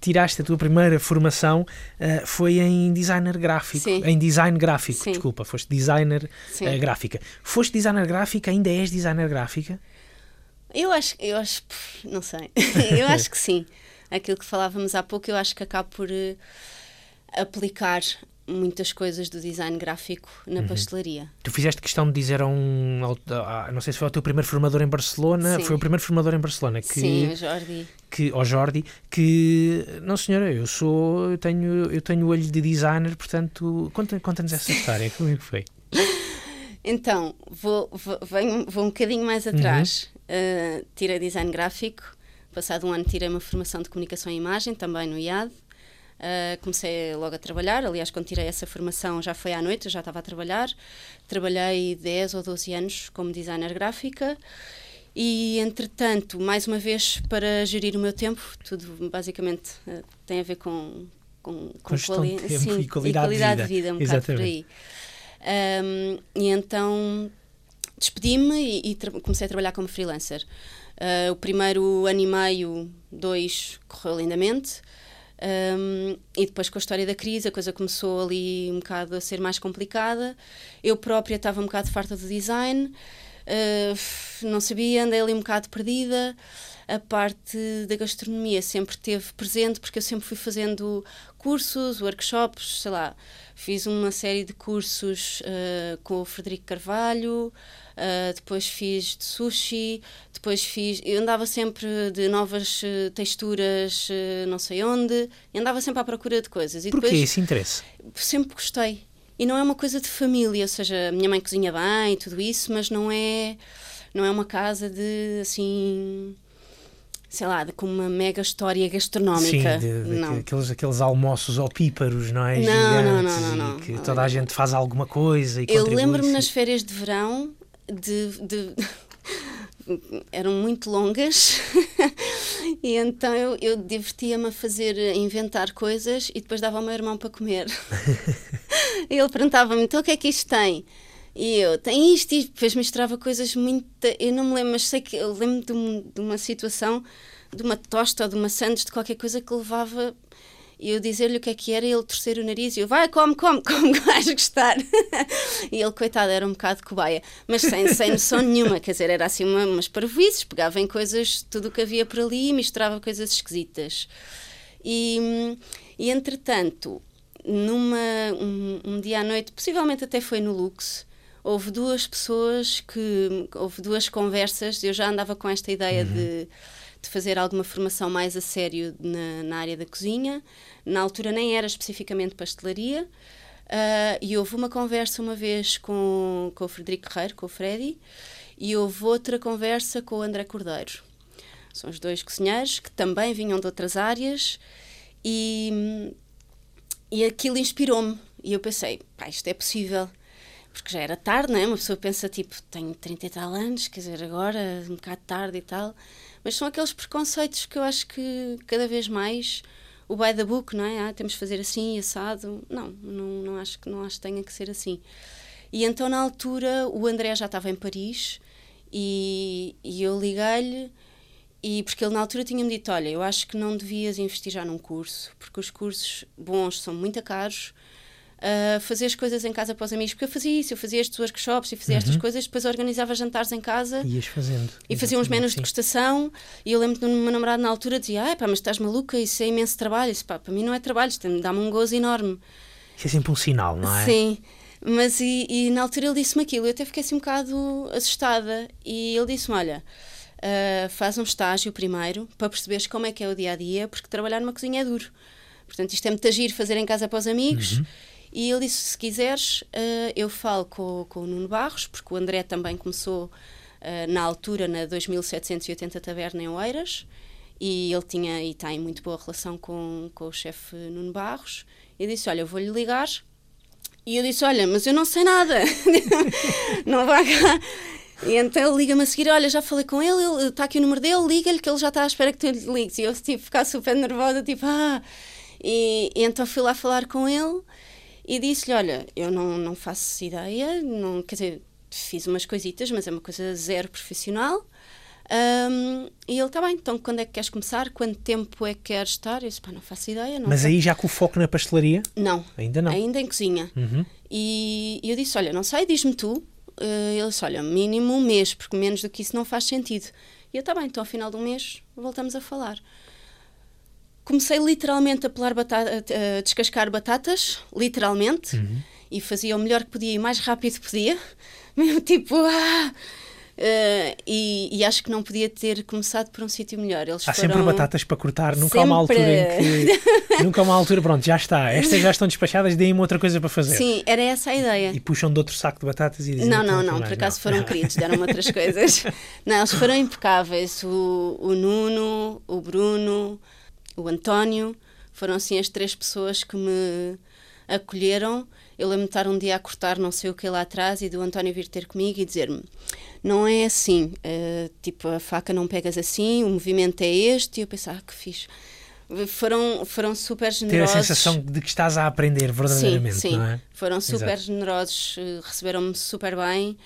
S2: tiraste a tua primeira formação uh, foi em designer gráfico, Sim. em design gráfico, Sim. desculpa, foste designer uh, gráfica. Foste designer gráfica, ainda és designer gráfica?
S1: Eu acho, eu acho, não sei, eu acho que sim aquilo que falávamos há pouco, eu acho que acabo por uh, aplicar muitas coisas do design gráfico na uhum. pastelaria.
S2: Tu fizeste questão de dizer a um, a, não sei se foi o teu primeiro formador em Barcelona, Sim. foi o primeiro formador em Barcelona que
S1: Sim, o Jordi.
S2: Que ao Jordi que não senhora, eu sou, eu tenho eu tenho olho de designer, portanto, conta conta-nos essa história, como é que foi?
S1: Então, vou, vou, venho, vou um bocadinho mais atrás. Uhum. Uh, tirei design gráfico Passado um ano tirei uma formação de comunicação e imagem, também no IAD. Uh, comecei logo a trabalhar, aliás, quando tirei essa formação já foi à noite, eu já estava a trabalhar. Trabalhei 10 ou 12 anos como designer gráfica e, entretanto, mais uma vez, para gerir o meu tempo, tudo basicamente uh, tem a ver com, com, com,
S2: quali sim, e qualidade, e qualidade de, vida. de vida,
S1: um bocado por aí. Um, e então despedi-me e, e comecei a trabalhar como freelancer. Uh, o primeiro ano e meio, dois, correu lindamente. Um, e depois com a história da crise a coisa começou ali um bocado a ser mais complicada. Eu própria estava um bocado farta do design, uh, não sabia, andei ali um bocado perdida. A parte da gastronomia sempre teve presente porque eu sempre fui fazendo cursos, workshops, sei lá, fiz uma série de cursos uh, com o Frederico Carvalho, Uh, depois fiz de sushi, depois fiz. Eu andava sempre de novas uh, texturas, não sei onde, andava sempre à procura de coisas. E
S2: Porquê
S1: depois,
S2: esse interesse?
S1: Sempre gostei. E não é uma coisa de família, ou seja, a minha mãe cozinha bem e tudo isso, mas não é, não é uma casa de assim sei lá, de, com uma mega história gastronómica.
S2: Sim, de, de,
S1: não.
S2: Aqueles, aqueles almoços opíparos, não é?
S1: Não,
S2: Gigantes,
S1: não, não, não, não.
S2: que toda a gente faz alguma coisa e
S1: Eu lembro-me nas férias de verão de. de- eram muito longas e então eu, eu divertia-me a fazer, a inventar coisas e depois dava ao meu irmão para comer. e ele perguntava-me: então o que é que isto tem? E eu, tem isto, e depois misturava coisas muito. Eu não me lembro, mas sei que eu lembro de, um- de uma situação, de uma tosta ou de uma sandes, de qualquer coisa que levava. E eu dizer-lhe o que é que era, e ele torcer o nariz e eu, vai, come, come, que vais gostar. e ele, coitado, era um bocado cobaia, mas sem, sem noção nenhuma, quer dizer, era assim uma, umas parvoices, pegava em coisas, tudo o que havia por ali e misturava coisas esquisitas. E, e entretanto, numa, um, um dia à noite, possivelmente até foi no Lux, houve duas pessoas que. houve duas conversas. Eu já andava com esta ideia de, de fazer alguma formação mais a sério na, na área da cozinha. Na altura nem era especificamente pastelaria. ah, e houve uma conversa uma vez com, com o Frederico Guerreiro, com o Freddy, e houve outra conversa com o André Cordeiro. São os dois cozinheiros que também vinham de outras áreas e, e aquilo inspirou-me. E eu pensei, pá, isto é possível. Porque já era tarde, não é? Uma pessoa pensa, tipo, tenho 30 e tal anos, quer dizer, agora, um bocado tarde e tal. Mas são aqueles preconceitos que eu acho que cada vez mais o by the book, não é? Ah, temos de fazer assim, assado. Não, não, não, acho, que- não acho que tenha que ser assim. E então, na altura, o André já estava em Paris e, e eu liguei-lhe e porque ele na altura tinha-me dito, olha, eu acho que não devias investir já num curso, porque os cursos bons são muito caros. Uh, fazer as coisas em casa para os amigos, porque eu fazia isso, eu fazia estes workshops e fazia estas coisas, depois organizava jantares em casa
S2: Ias fazendo.
S1: e fazia uns menus de degustação e eu lembro que o meu namorado na altura dizia, ai pá, mas estás maluca, isso é imenso trabalho, isso pá, para mim não é trabalho, isto dá-me um gozo enorme.
S2: Isso é sempre um sinal, não é?
S1: Sim, mas e, e na altura ele disse-me aquilo, eu até fiquei assim um bocado assustada e ele disse-me, olha, ah, faz um estágio primeiro para perceberes como é que é o dia-a-dia, porque trabalhar numa cozinha é duro. Portanto, isto é muito agir, fazer em casa para os amigos. E ele disse, se quiseres, ah, eu falo com, com o Nuno Barros, porque o André também começou ah, na altura, na 2780 Taverna em Oeiras, e ele tinha e tem muito boa relação com, com o chefe Nuno Barros. E disse, olha, eu vou-lhe ligar e eu disse: Olha, mas eu não sei nada, não vai cá. E então liga-me a seguir: Olha, já falei com ele está aqui o número dele, liga-lhe que ele já está à espera que tu lhe ligues. E eu, tipo, ficar super nervosa, tipo, ah. E, e então fui lá falar com ele e disse-lhe: Olha, eu não, não faço ideia, não, quer dizer, fiz umas coisitas, mas é uma coisa zero profissional. Ahm, e ele está bem, então quando é que queres começar? Quanto tempo é que queres estar? Eu disse: Pá, não faço ideia. Não
S2: Mas
S1: sei."
S2: aí já com o foco na pastelaria?
S1: Não.
S2: Ainda não.
S1: Ainda em cozinha.
S2: Uhum.
S1: E eu disse: Olha, não sei, diz-me tu. Eh, ele disse: Olha, mínimo um mês, porque menos do que isso não faz sentido. E eu: Está bem, então ao final do mês voltamos a falar. Comecei literalmente a, pelar batata, a descascar batatas, literalmente, e fazia o melhor que podia e o mais rápido que podia. Mesmo tipo, ah! Eh, e, e acho que não podia ter começado por um sítio melhor. Eles
S2: Há
S1: foram...
S2: sempre batatas para cortar, nunca há uma altura em que. nunca há uma altura, pronto, já está. Estas já estão despachadas, deem-me outra coisa para fazer.
S1: Sim, era essa a ideia.
S2: E puxam de outro saco de batatas e dizem.
S1: Não,
S2: "Então,
S1: não, não, por acaso
S2: não."
S1: foram queridos, deram outras coisas. Não, eles foram impecáveis. O, o Nuno, o Bruno, o António, foram assim as três pessoas que me acolheram. Eu lembro-me de estar um dia a cortar não sei o que lá atrás e do António vir ter comigo e dizer-me: Não é assim, eh, tipo, a faca não pegas assim, o movimento é este. E eu pensava, ah, que fixe. Foram, foram super
S2: Ter
S1: generosos.
S2: a sensação de que estás a aprender verdadeiramente,
S1: sim, sim.
S2: não é?
S1: Foram super
S2: Exato.
S1: generosos, eh, receberam-me super bem.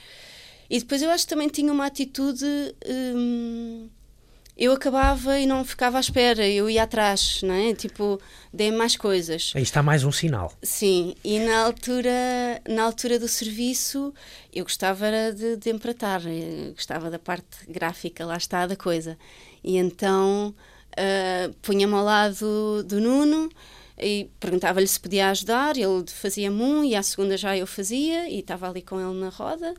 S1: E depois eu acho que também tinha uma atitude. hum, eu acabava e não ficava à espera, eu ia atrás, não é? Tipo, dei mais coisas.
S2: Aí está mais um sinal.
S1: Sim, e na altura, na altura do serviço eu gostava de, de empratar, eu gostava da parte gráfica, lá está, da coisa. E então ah, punha-me ao lado do Nuno e perguntava-lhe se podia ajudar, ele fazia-me um e à segunda já eu fazia e estava ali com ele na roda.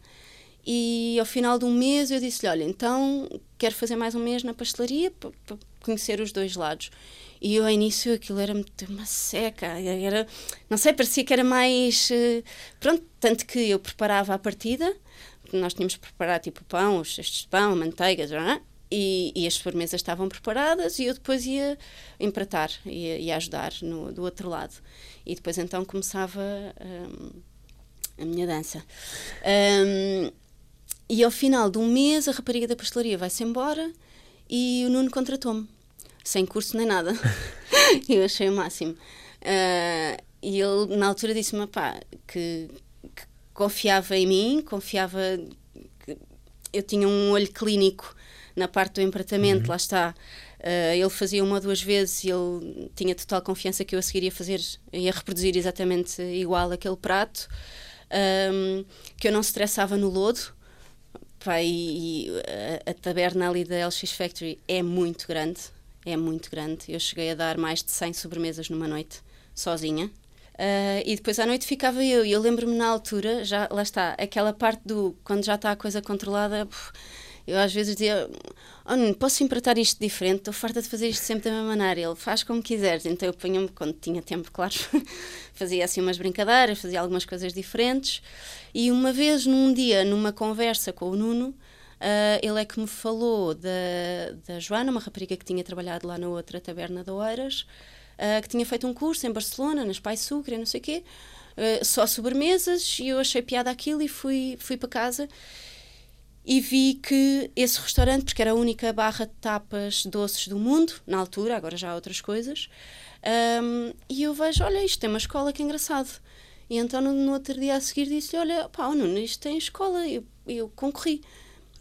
S1: E ao final de um mês eu disse-lhe: Olha, então quero fazer mais um mês na pastelaria para conhecer os dois lados. E ao início, aquilo era uma seca, era, não sei, parecia que era mais. eh, Pronto, tanto que eu preparava a partida, nós tínhamos que preparar tipo pão, os cestos de pão, manteigas, é? e, e, as sobremesas estavam preparadas e eu depois ia empratar, ia, ia ajudar no, do outro lado. E depois então começava um, a minha dança. Um, e ao final de um mês a rapariga da pastelaria vai-se embora e o Nuno contratou-me, sem curso nem nada. eu achei o máximo. Uh, e ele na altura disse-me que, que confiava em mim, confiava que eu tinha um olho clínico na parte do empratamento, uhum. lá está. Uh, ele fazia uma ou duas vezes e ele tinha total confiança que eu a seguir ia fazer, ia reproduzir exatamente igual aquele prato, um, que eu não estressava no lodo. E, e a, a, taberna ali da LX Factory é muito grande, é muito grande. Eu cheguei a dar mais de 100 sobremesas numa noite, sozinha. Uh, e depois à noite ficava eu, e eu lembro-me na altura, já lá está, aquela parte do quando já está a coisa controlada. Puf, eu às vezes dizia, oh, posso empratar isto diferente? Estou farta de fazer isto sempre da mesma maneira. Ele faz como quiseres. Então eu punha-me, quando tinha tempo, claro, fazia assim umas brincadeiras, fazia algumas coisas diferentes. E uma vez, num dia, numa conversa com o Nuno, Uh, ele é que me falou da, da Joana, uma rapariga que tinha trabalhado lá na outra taberna de Oeiras, uh, que tinha feito um curso em Barcelona, nas Pai Sucre, não sei o quê, uh, só sobremesas, e eu achei piada aquilo e fui, fui para casa e vi que esse restaurante, porque era a única barra de tapas doces do mundo, na altura, agora já há outras coisas, um, e eu vejo, olha, isto tem uma escola, que engraçado. E então no, no outro dia a seguir disse olha, pá, oh, Nuno, isto tem escola, eu, eu concorri.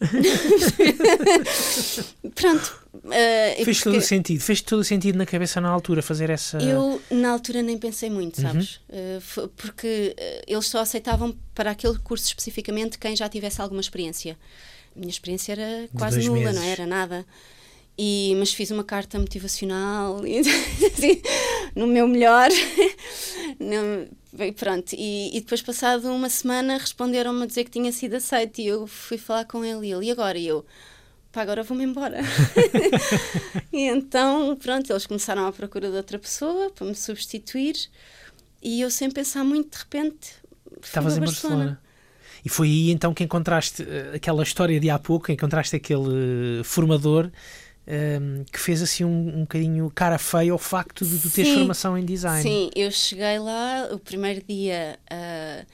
S1: Pronto.
S2: Uh, fez todo o sentido, fez todo o sentido na cabeça na altura fazer essa.
S1: Eu na altura nem pensei muito, sabes? Uhum. Uh, porque uh, eles só aceitavam para aquele curso especificamente quem já tivesse alguma experiência. A minha experiência era quase nula, meses. não era nada. E, mas fiz uma carta motivacional e, assim, no meu melhor. no, pronto, e, e, depois, passado uma semana, responderam-me a dizer que tinha sido aceito. E eu fui falar com ele. E ele, e agora? E eu, pá, agora vou-me embora. e então, pronto, eles começaram à procura de outra pessoa para me substituir. E eu, sem pensar muito, de repente.
S2: Estavas em Barcelona. Barcelona. E foi aí então que encontraste eh, aquela história de há pouco, encontraste aquele formador um, que fez assim um, um bocadinho cara feia ao facto de tu teres formação em design.
S1: Sim, eu cheguei lá, o primeiro dia. Uh,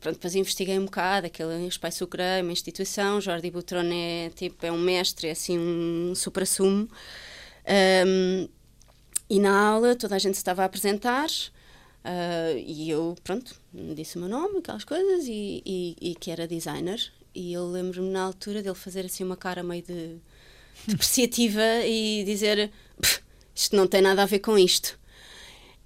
S1: pronto, depois investiguei um bocado, aquele Espai Sucre é uma instituição, Jordi Butron é, tipo, é um mestre, é assim um supra-sumo. Um, e na aula toda a gente estava a apresentar uh, e eu, pronto, disse o meu nome, aquelas coisas, e, e, e que era designer. E eu lembro-me na altura dele fazer assim uma cara meio de depreciativa e dizer isto não tem nada a ver com isto.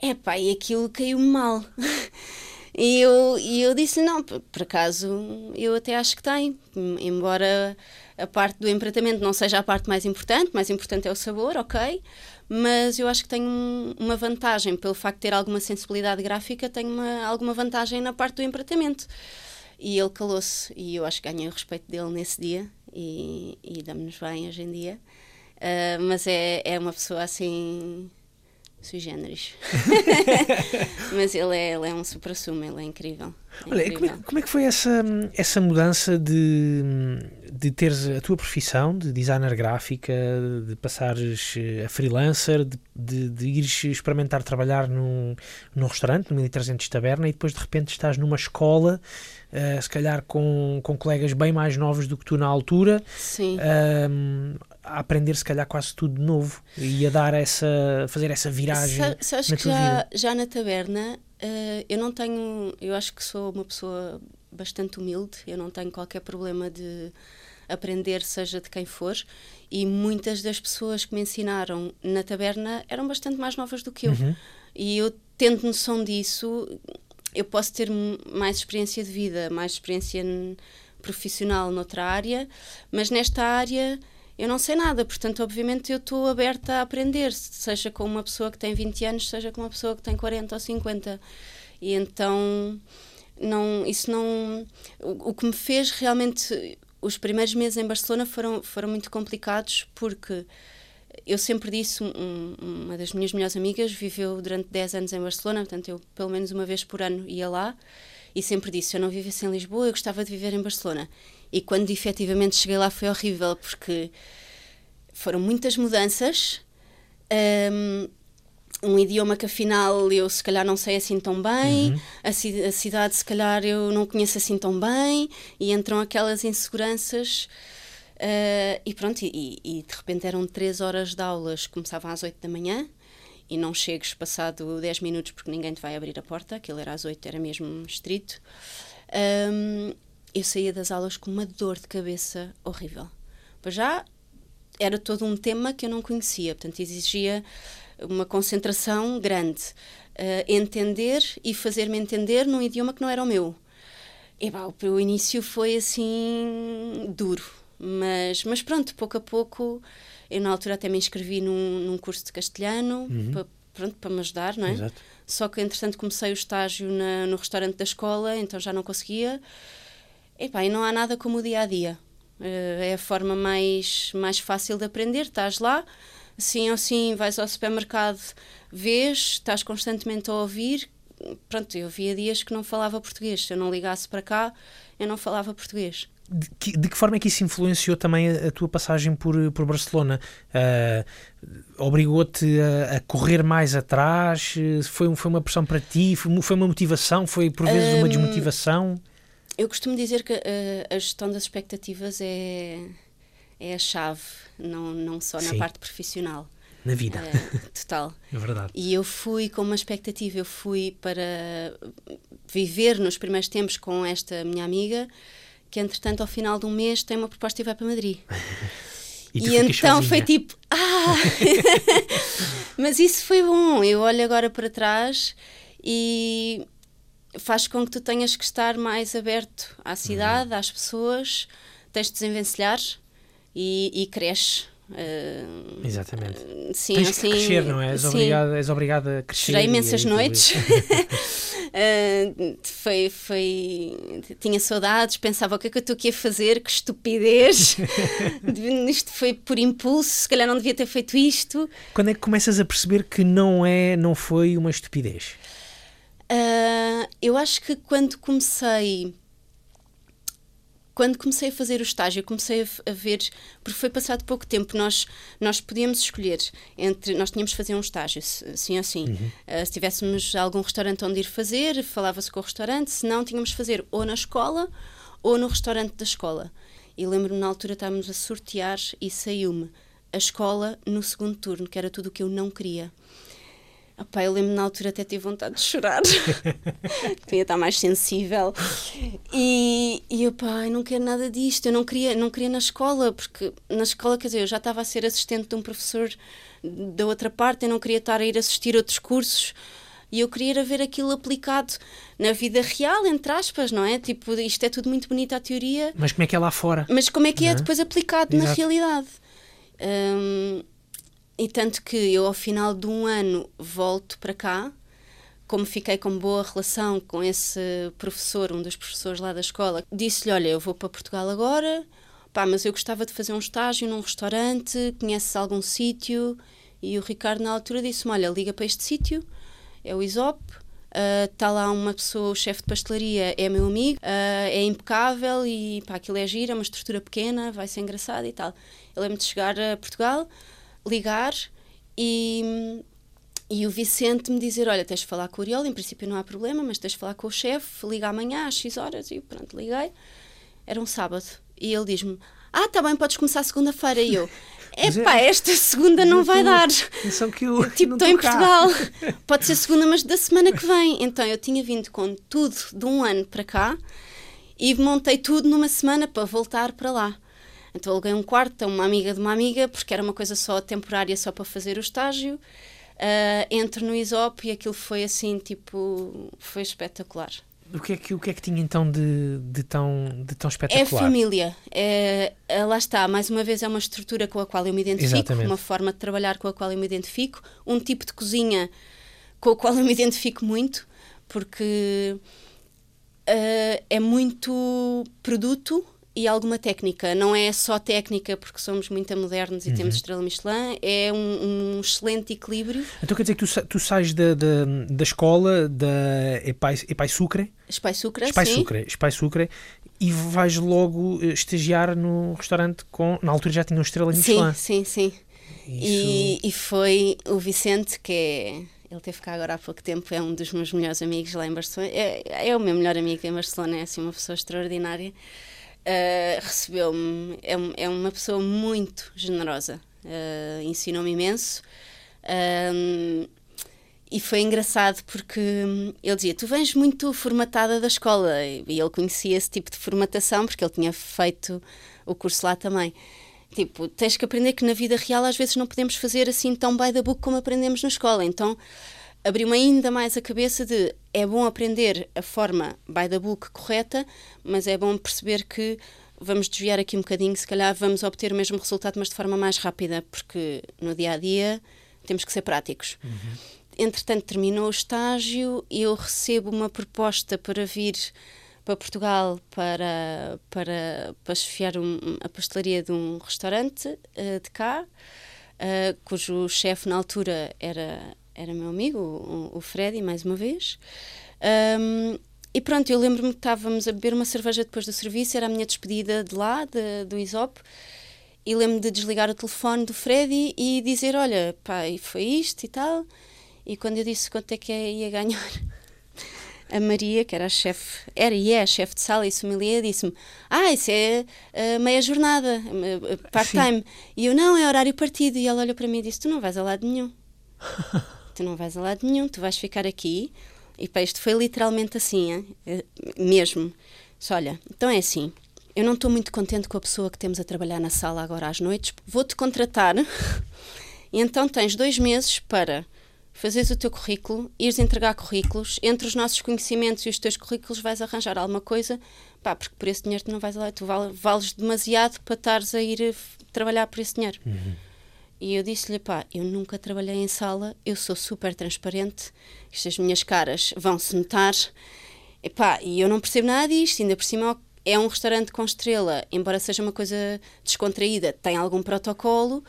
S1: É pá, e aquilo caiu-me mal. e eu, e eu disse não, por, por acaso eu até acho que tem, embora a parte do empratamento não seja a parte mais importante, mais importante é o sabor, ok, mas eu acho que tenho uma vantagem, pelo facto de ter alguma sensibilidade gráfica, tenho uma, alguma vantagem na parte do empratamento. E ele calou-se, e eu acho que ganhei o respeito dele nesse dia, e, e damos-nos bem hoje em dia. Uh, mas é, é uma pessoa assim sui generis. Mas ele é, ele é um supra-sumo, ele é incrível.
S2: É Olha, incrível. Como, é, como, é, que foi essa, essa mudança de, de teres a tua profissão de designer gráfica, de passares a freelancer, de, de, de ires experimentar trabalhar num, num restaurante, no 1300 Taberna, e depois de repente estás numa escola uh, se calhar com, com colegas bem mais novos do que tu na altura,
S1: Sim.
S2: Uh, a aprender se calhar quase tudo de novo e a dar essa, fazer essa viragem
S1: Sa
S2: na
S1: que já, já na taberna uh, eu não tenho, eu acho que sou uma pessoa bastante humilde, eu não tenho qualquer problema de aprender, seja de quem for, e muitas das pessoas que me ensinaram na taberna eram bastante mais novas do que eu. Uhum. E eu, tendo noção disso, eu posso ter mais experiência de vida, mais experiência profissional noutra área, mas nesta área eu não sei nada, portanto, obviamente, eu estou aberta a aprender, seja com uma pessoa que tem 20 anos, seja com uma pessoa que tem 40 ou 50. E então, não, isso não. O, o que me fez realmente. Os primeiros meses em Barcelona foram, foram muito complicados porque eu sempre disse, um, uma das minhas melhores amigas viveu durante 10 anos em Barcelona, portanto eu pelo menos uma vez por ano ia lá e sempre disse, se eu não vivesse em Lisboa, eu gostava de viver em Barcelona. E quando efetivamente cheguei lá foi horrível, porque foram muitas mudanças. Um, um idioma que afinal eu se calhar não sei assim tão bem, uhum. a, ci a, cidade se calhar eu não conheço assim tão bem, e entram aquelas inseguranças. Uh, e pronto, e, e, de repente eram três horas de aulas, começavam às oito da manhã, e não chegues passado 10 minutos porque ninguém te vai abrir a porta, aquilo era às 8, era mesmo estrito. Um, eu saía das aulas com uma dor de cabeça horrível. Pois já era todo um tema que eu não conhecia, portanto exigia uma concentração grande. Uh, entender e fazer-me entender num idioma que não era o meu. E bah, o início foi assim duro, mas, mas pronto, pouco a pouco eu, na altura, até me inscrevi num, num curso de castelhano, uhum. para, pronto, para me ajudar, não é? Exato. Só que, entretanto, comecei o estágio na, no restaurante da escola, então já não conseguia. E, pá, e não há nada como o dia a dia. Uh, é a forma mais, mais fácil de aprender. Estás lá, sim ou sim, vais ao supermercado, vês, estás constantemente a ouvir. Pronto, eu via dias que não falava português. Se eu não ligasse para cá, eu não falava português
S2: de que, de que, forma é que isso influenciou também a, a tua passagem por, por Barcelona? Uh, Obrigou-te a, a, correr mais atrás? Foi, foi uma pressão para ti? Foi, foi uma motivação? Foi por vezes um, uma desmotivação?
S1: Eu costumo dizer que uh, a gestão das expectativas é, é a chave, não, não só Sim. na parte profissional.
S2: Na vida.
S1: Uh, total.
S2: é verdade.
S1: E eu fui com uma expectativa, eu fui para viver nos primeiros tempos com esta minha amiga que entretanto ao final de um mês tem uma proposta e vai para Madrid.
S2: E,
S1: e então foi tipo, ah! Mas isso foi bom. Eu olho agora para trás e faz com que tu tenhas que estar mais aberto à cidade, uhum. às pessoas, tens de desenvencilhar e, e cresces.
S2: Uh, Exatamente.
S1: Uh, sim,
S2: Tens
S1: assim,
S2: que crescer, não é? És, obrigada, és obrigada a crescer.
S1: Chorei imensas noites. uh, foi, foi. Tinha saudades, pensava o que é que eu estou aqui a fazer, que estupidez. isto foi por impulso, se calhar não devia ter feito isto.
S2: Quando é que começas a perceber que não é, não foi uma estupidez?
S1: eu acho que quando comecei quando comecei a fazer o estágio, comecei a, ver, porque foi passado pouco tempo, nós, nós podíamos escolher entre, nós tínhamos de fazer um estágio, sim ou sim. Uhum. Uh, se tivéssemos algum restaurante onde ir fazer, falava-se com o restaurante, se não, tínhamos de fazer ou na escola ou no restaurante da escola. E lembro-me na altura estávamos a sortear e saiu-me a escola no segundo turno, que era tudo o que eu não queria. Opa, eu lembro na altura até tive vontade de chorar. Queria estar mais sensível. E, e eu, pai, não quero nada disto. Eu não queria, não queria na escola, porque na escola, quer dizer, eu já estava a ser assistente de um professor da outra parte, eu não queria estar a ir assistir outros cursos. E eu queria ver aquilo aplicado na vida real, entre aspas, não é? Tipo, isto é tudo muito bonito à teoria.
S2: Mas como é que é lá fora?
S1: Mas como é que é, é depois aplicado Exato. na realidade? Um, e tanto que eu, ao final de um ano, volto para cá. Como fiquei com boa relação com esse professor, um dos professores lá da escola, disse-lhe: Olha, eu vou para Portugal agora, pá, mas eu gostava de fazer um estágio num restaurante, conheces algum sítio? E o Ricardo, na altura, disse-me: Olha, liga para este sítio, é o ISOP, está ah, uh, lá uma pessoa, o chefe de pastelaria é meu amigo, uh, é impecável e pá, aquilo é gira, é uma estrutura pequena, vai ser engraçado e tal. Eu lembro de chegar a Portugal ligar e, e o Vicente me dizer: Olha, tens de falar com o Uriol, em princípio não há problema, mas tens de falar com o chefe, liga amanhã às X horas. E pronto, liguei. Era um sábado. E ele diz-me: Ah, tá bem, podes começar segunda-feira. E eu: Epá, é, esta segunda não vai dar.
S2: Que eu
S1: tipo, estou em Portugal. Pode ser segunda, mas da semana que vem. Então eu tinha vindo com tudo de um ano para cá e montei tudo numa semana para voltar para lá. Então aluguei um quarto a uma amiga de uma amiga, porque era uma coisa só temporária, só para fazer o estágio. Uh, entro no ISOP e aquilo foi assim, tipo, foi espetacular.
S2: O que é que, o que, é que tinha então de, de, tão, de tão espetacular?
S1: É família. É, é, lá está, mais uma vez é uma estrutura com a qual eu me identifico, Exatamente. uma forma de trabalhar com a qual eu me identifico, um tipo de cozinha com o qual eu me identifico muito, porque uh, é muito produto e alguma técnica. Não é só técnica, porque somos muito modernos e
S2: Uhum.
S1: temos estrela Michelin, é um, um excelente equilíbrio.
S2: Então quer dizer que tu, tu sais da, da, da escola da Epai, Epai Sucre,
S1: Espai Sucre,
S2: Espai
S1: sim.
S2: Sucre, Espai Sucre, e vais logo eh, estagiar no restaurante com. Na altura já tinham estrela Michelin.
S1: Sim, sim, sim. E, e foi o Vicente, que é. Ele teve cá agora há pouco tempo, é um dos meus melhores amigos lá em Barcelona. É, é o meu melhor amigo em Barcelona, é assim uma pessoa extraordinária. Uh, Recebeu-me, é, é uma pessoa muito generosa, uh, ensinou-me imenso. Um, e foi engraçado porque ele dizia: Tu vens muito formatada da escola. E ele conhecia esse tipo de formatação porque ele tinha feito o curso lá também. Tipo, tens que aprender que na vida real às vezes não podemos fazer assim tão by the book como aprendemos na escola. Então abriu-me ainda mais a cabeça de é bom aprender a forma by the book correta, mas é bom perceber que vamos desviar aqui um bocadinho, se calhar vamos obter o mesmo resultado, mas de forma mais rápida, porque no dia a dia temos que ser práticos. Entretanto, terminou o estágio e eu recebo uma proposta para vir para Portugal para, para, para chefiar um- a pastelaria de um restaurante eh, de cá, eh, cujo chefe na altura era, era meu amigo, o, o Freddy, mais uma vez. Ahm, e pronto, eu lembro-me que estávamos a beber uma cerveja depois do serviço, era a minha despedida de lá, de- do ISOP, e lembro-me de desligar o telefone do Freddy e dizer: Olha, e foi isto e tal. E quando eu disse quanto é que ia ganhar, a Maria, que era a chefe, era e é a chefe de sala e sommelier, disse-me: Ah, isso é eh, meia jornada, eh, part-time. E eu: Não, é horário partido. E ela olhou para mim e disse: Tu não vais a lado nenhum. tu não vais a lado nenhum, tu vais ficar aqui. E pá, isto foi literalmente assim, hein? Eh, mesmo. Disse, olha, então é assim. Eu não estou muito contente com a pessoa que temos a trabalhar na sala agora às noites. Vou-te contratar e então tens dois meses para fazeres o teu currículo, ires entregar currículos, entre os nossos conhecimentos e os teus currículos vais arranjar alguma coisa, pá, porque por esse dinheiro tu não vais lá, tu val- vales demasiado para estares a ir eh, trabalhar por esse dinheiro. E eu disse-lhe, pá, eu nunca trabalhei em sala, eu sou super transparente, estas minhas caras vão-se notar, e pá, e eu não percebo nada disto, ainda por cima é um restaurante com estrela, embora seja uma coisa descontraída, tem algum protocolo,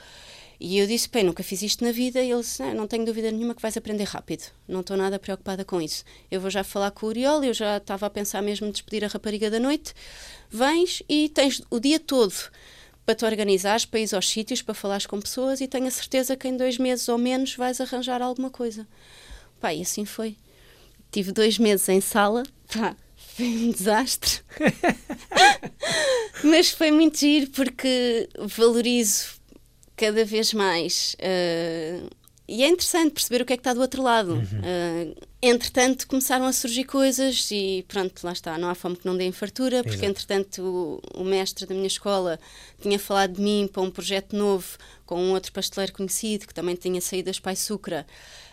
S1: e eu disse, eu nunca fiz isto na vida, e ele disse, "Ah, não tenho dúvida nenhuma que vais aprender rápido, não estou nada preocupada com isso. Eu vou já falar com o Uriol, eu já estava a pensar mesmo em despedir a rapariga da noite, vens e tens o dia todo para te organizares, para ir aos sítios, para falares com pessoas e tenho a certeza que em dois meses ou menos vais arranjar alguma coisa. Pá, e assim foi. Tive dois meses em sala, pá, foi um desastre. Mas foi muito giro porque valorizo cada vez mais. eh, e é interessante perceber o que é que está do outro lado. Eh, entretanto, começaram a surgir coisas e pronto, lá está. Não há fome que não dê fartura, porque
S2: Exato.
S1: entretanto o, o mestre da minha escola tinha falado de mim para um projeto novo com um outro pasteleiro conhecido que também tinha saído das Pai Sucra.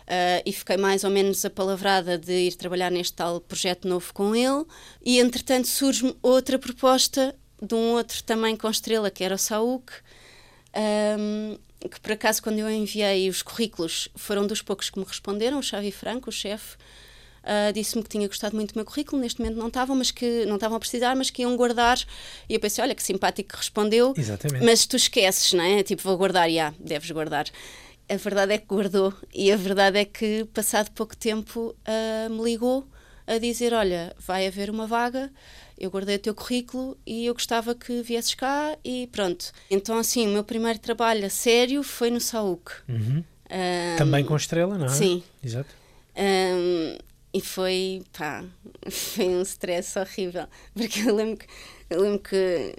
S1: eh, e fiquei mais ou menos apalavrada de ir trabalhar neste tal projeto novo com ele. E entretanto surge-me outra proposta de um outro também com estrela, que era o Saúk, um, que por acaso quando eu enviei os currículos foram dos poucos que me responderam, o Xavi Franco, o chefe, ah, disse-me que tinha gostado muito do meu currículo, neste momento não estavam, mas que não estavam a precisar, mas que iam guardar. E eu pensei, olha que simpático que respondeu,
S2: Exatamente.
S1: mas tu esqueces, não é? Tipo, vou guardar, e ah, deves guardar. A verdade é que guardou, e a verdade é que, passado pouco tempo, ah, me ligou a dizer: Olha, vai haver uma vaga, eu guardei o teu currículo e eu gostava que viesses cá, e pronto. Então, assim, o meu primeiro trabalho a sério foi no Saúc.
S2: Uhum.
S1: Ah,
S2: Também com estrela, não é?
S1: sim.
S2: Exato.
S1: um, e foi, pá, foi um stress horrível. Porque eu lembro que, eu lembro que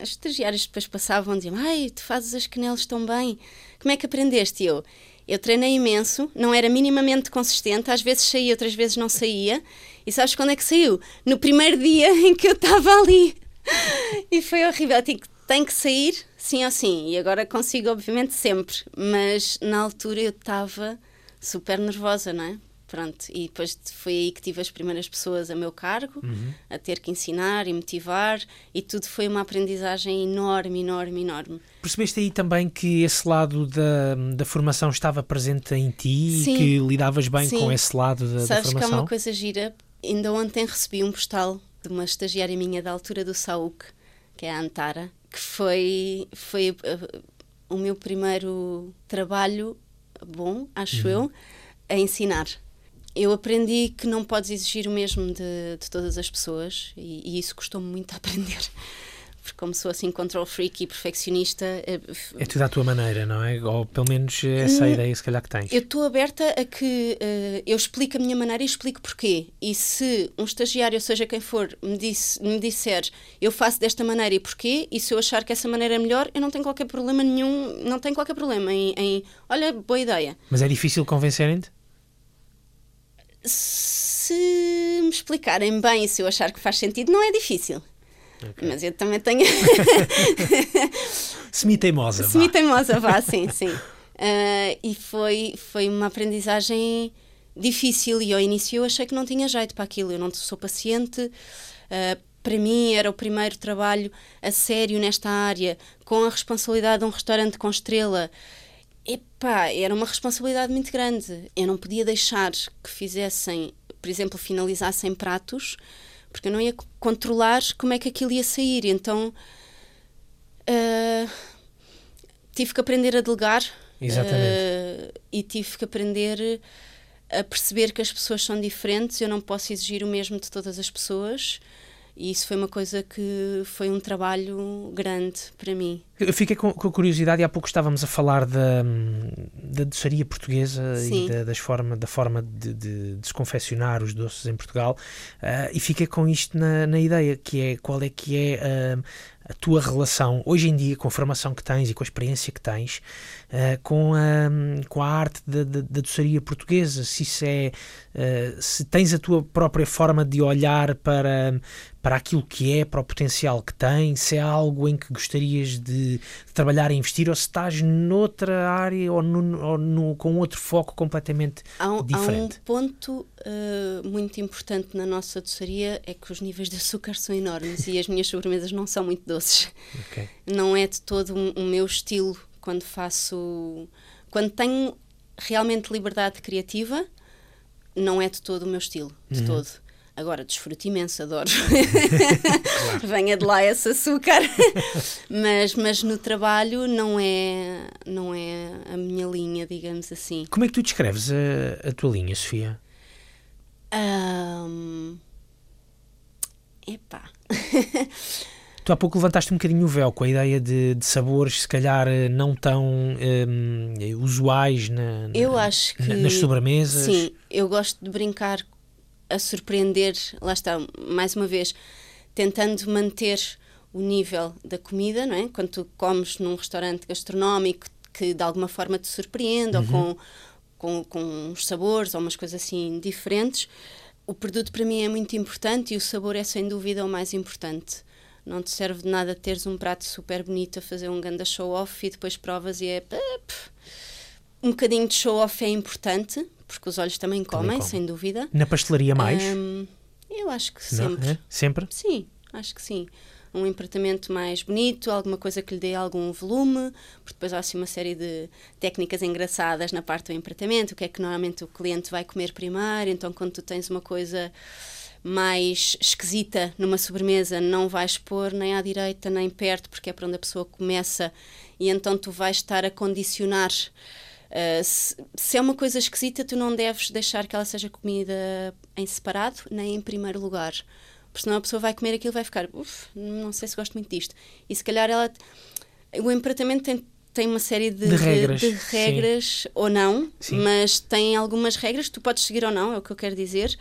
S1: os estagiários depois passavam e diziam: Ai, tu fazes as canelas tão bem, como é que aprendeste? E eu, eu treinei imenso, não era minimamente consistente, às vezes saía, outras vezes não saía. E sabes quando é que saiu? No primeiro dia em que eu estava ali. E foi horrível. Tinha que- tem que sair, sim ou sim. E agora consigo, obviamente, sempre. Mas na altura eu estava super nervosa, não é? Pronto, e depois foi aí que tive as primeiras pessoas a meu cargo, a ter que ensinar e motivar, e tudo foi uma aprendizagem enorme, enorme, enorme.
S2: Percebeste aí também que esse lado da, da formação estava presente em ti
S1: Sim.
S2: e que lidavas bem
S1: Sim.
S2: com esse lado da, da
S1: Sabes que há
S2: formação?
S1: uma coisa gira? Ainda ontem recebi um postal de uma estagiária minha da altura do Saúc, que é a Antara, que foi, foi uh, o meu primeiro trabalho bom, acho uhum. eu, a ensinar. Eu aprendi que não podes exigir o mesmo de, de todas as pessoas e, e isso custou-me muito a aprender porque como sou assim control freak e perfeccionista.
S2: É, é tudo à tua maneira, não é? Ou pelo menos essa é a ideia, se calhar, que tens.
S1: Eu estou aberta a que uh, eu explique a minha maneira e explico porquê. E se um estagiário, seja quem for, me, disse, me disser eu faço desta maneira e porquê, e se eu achar que essa maneira é melhor, eu não tenho qualquer problema nenhum, não tenho qualquer problema em, em olha, boa ideia.
S2: Mas é difícil convencerem-te?
S1: Se me explicarem bem e se eu achar que faz sentido, não é difícil. Okay. Mas eu também tenho.
S2: Semi-teimosa.
S1: Semi-teimosa, vá, sim, sim. Uh, e foi, foi uma aprendizagem difícil e ao início eu achei que não tinha jeito para aquilo. Eu não sou paciente. Uh, para mim era o primeiro trabalho a sério nesta área, com a responsabilidade de um restaurante com estrela. Epá, era uma responsabilidade muito grande. Eu não podia deixar que fizessem, por exemplo, finalizassem pratos porque eu não ia controlar como é que aquilo ia sair. Então uh, tive que aprender a delegar uh, e tive que aprender a perceber que as pessoas são diferentes. Eu não posso exigir o mesmo de todas as pessoas. E isso foi uma coisa que foi um trabalho grande para mim.
S2: Eu fiquei com, com curiosidade, e há pouco estávamos a falar da, da doçaria portuguesa Sim. e da, das forma, da forma de, de, de, se confeccionar os doces em Portugal, uh, e fiquei com isto na, na ideia, que é qual é que é uh, a tua relação, hoje em dia, com a formação que tens e com a experiência que tens, uh, com, a, com a arte da, da, da doçaria portuguesa, se isso é, se tens a tua própria forma de olhar para, para aquilo que é, para o potencial que tem, se é algo em que gostarias de de, trabalhar e investir ou se estás noutra área ou, no, ou no, com outro foco completamente
S1: há
S2: diferente?
S1: Há um ponto uh, muito importante na nossa doçaria é que os níveis de açúcar são enormes e as minhas sobremesas não são muito doces. Okay. Não é de todo o meu estilo quando faço. Quando tenho realmente liberdade criativa, não é de todo o meu estilo, de uhum. todo. Agora, desfruto imenso, adoro. Claro. Venha de lá esse açúcar. mas, mas no trabalho não é, não é a minha linha, digamos assim.
S2: Como é que tu descreves a, a tua linha, Sofia?
S1: Um... Epá.
S2: Tu há pouco levantaste um bocadinho o véu com a ideia de, de sabores, se calhar, não tão um, usuais na,
S1: eu acho que,
S2: nas sobremesas.
S1: Sim, eu gosto de brincar a surpreender, lá está, mais uma vez, tentando manter o nível da comida, não é? Quando tu comes num restaurante gastronómico que de alguma forma te surpreende uhum. ou com, com, com uns sabores ou umas coisas assim diferentes, o produto para mim é muito importante e o sabor é sem dúvida o mais importante. Não te serve de nada teres um prato super bonito a fazer um ganda show-off e depois provas e é. Um bocadinho de show-off é importante, porque os olhos também comem, também sem dúvida.
S2: Na pastelaria mais?
S1: Um, eu acho que sempre.
S2: É? Sempre?
S1: Sim, acho que sim. Um empratamento mais bonito, alguma coisa que lhe dê algum volume, porque depois há assim uma série de técnicas engraçadas na parte do empratamento, o que é que normalmente o cliente vai comer primeiro, então quando tu tens uma coisa mais esquisita numa sobremesa, não vais pôr nem à direita nem perto, porque é para onde a pessoa começa, e então tu vais estar a condicionar Uh, se, se, é uma coisa esquisita, tu não deves deixar que ela seja comida em separado, nem em primeiro lugar. Porque senão a pessoa vai comer aquilo e vai ficar, uff, não sei se gosto muito disto. E se calhar ela. O empratamento tem, tem uma série de,
S2: de regras,
S1: de, de regras ou não, sim. mas tem algumas regras que tu podes seguir ou não, é o que eu quero dizer.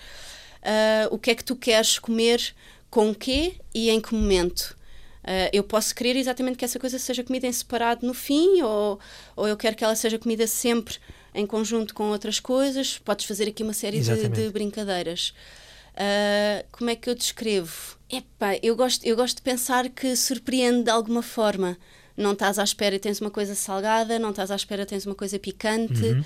S1: Uh, o que é que tu queres comer, com o quê e em que momento. Uh, eu posso querer exatamente que essa coisa seja comida em separado no fim, ou, ou eu quero que ela seja comida sempre em conjunto com outras coisas. Podes fazer aqui uma série de, de, brincadeiras. Uh, como é que eu descrevo? Epá, eu gosto, eu gosto de pensar que surpreende de alguma forma. Não estás à espera e tens uma coisa salgada, não estás à espera e tens uma coisa picante. Uhum.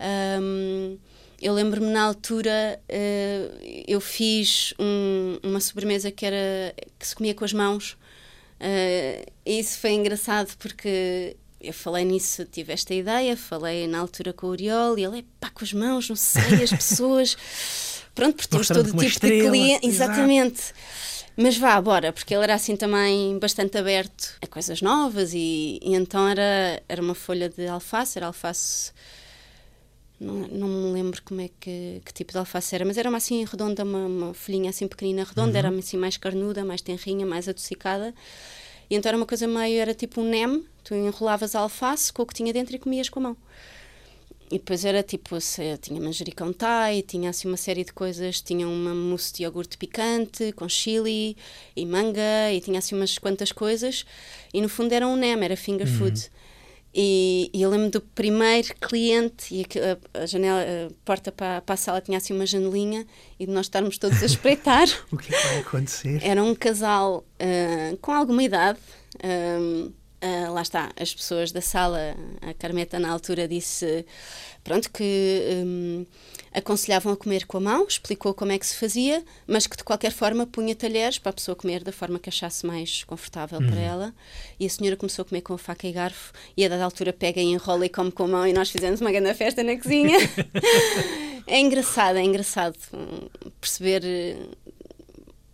S1: Um, eu lembro-me na altura, uh, eu fiz um, uma sobremesa que, era, que se comia com as mãos Uh, isso foi engraçado porque eu falei nisso, tive esta ideia, falei na altura com o Oriol e ele é pá, com as mãos, não sei, as pessoas. Pronto, porque temos todo tipo de cliente. Exatamente. Mas vá, bora, porque ele era assim também bastante aberto a coisas novas e, e então era, era uma folha de alface, era alface. Não, não me lembro como é que, que tipo de alface era, mas era uma assim redonda, uma, uma folhinha assim pequenina redonda, uhum. era assim mais carnuda, mais tenrinha, mais adocicada. E então era uma coisa meio, era tipo um nem, tu enrolavas a alface com o que tinha dentro e comias com a mão. E depois era tipo, se, tinha manjericão thai, tinha assim uma série de coisas, tinha uma mousse de iogurte picante com chili e manga e tinha assim umas quantas coisas e no fundo era um nem, era finger uhum. food. E, e, eu lembro do primeiro cliente e a, a janela, a porta para, para, a sala tinha assim uma janelinha e de nós estarmos todos a espreitar.
S2: o que é que vai acontecer?
S1: Era um casal uh, com alguma idade. Um, Uh, lá está, as pessoas da sala, a Carmeta na altura disse pronto, que um, aconselhavam a comer com a mão, explicou como é que se fazia, mas que de qualquer forma punha talheres para a pessoa comer da forma que achasse mais confortável uhum. para ela. E a senhora começou a comer com faca e garfo e a dada altura pega e enrola e come com a mão e nós fizemos uma grande festa na cozinha. é engraçado, é engraçado perceber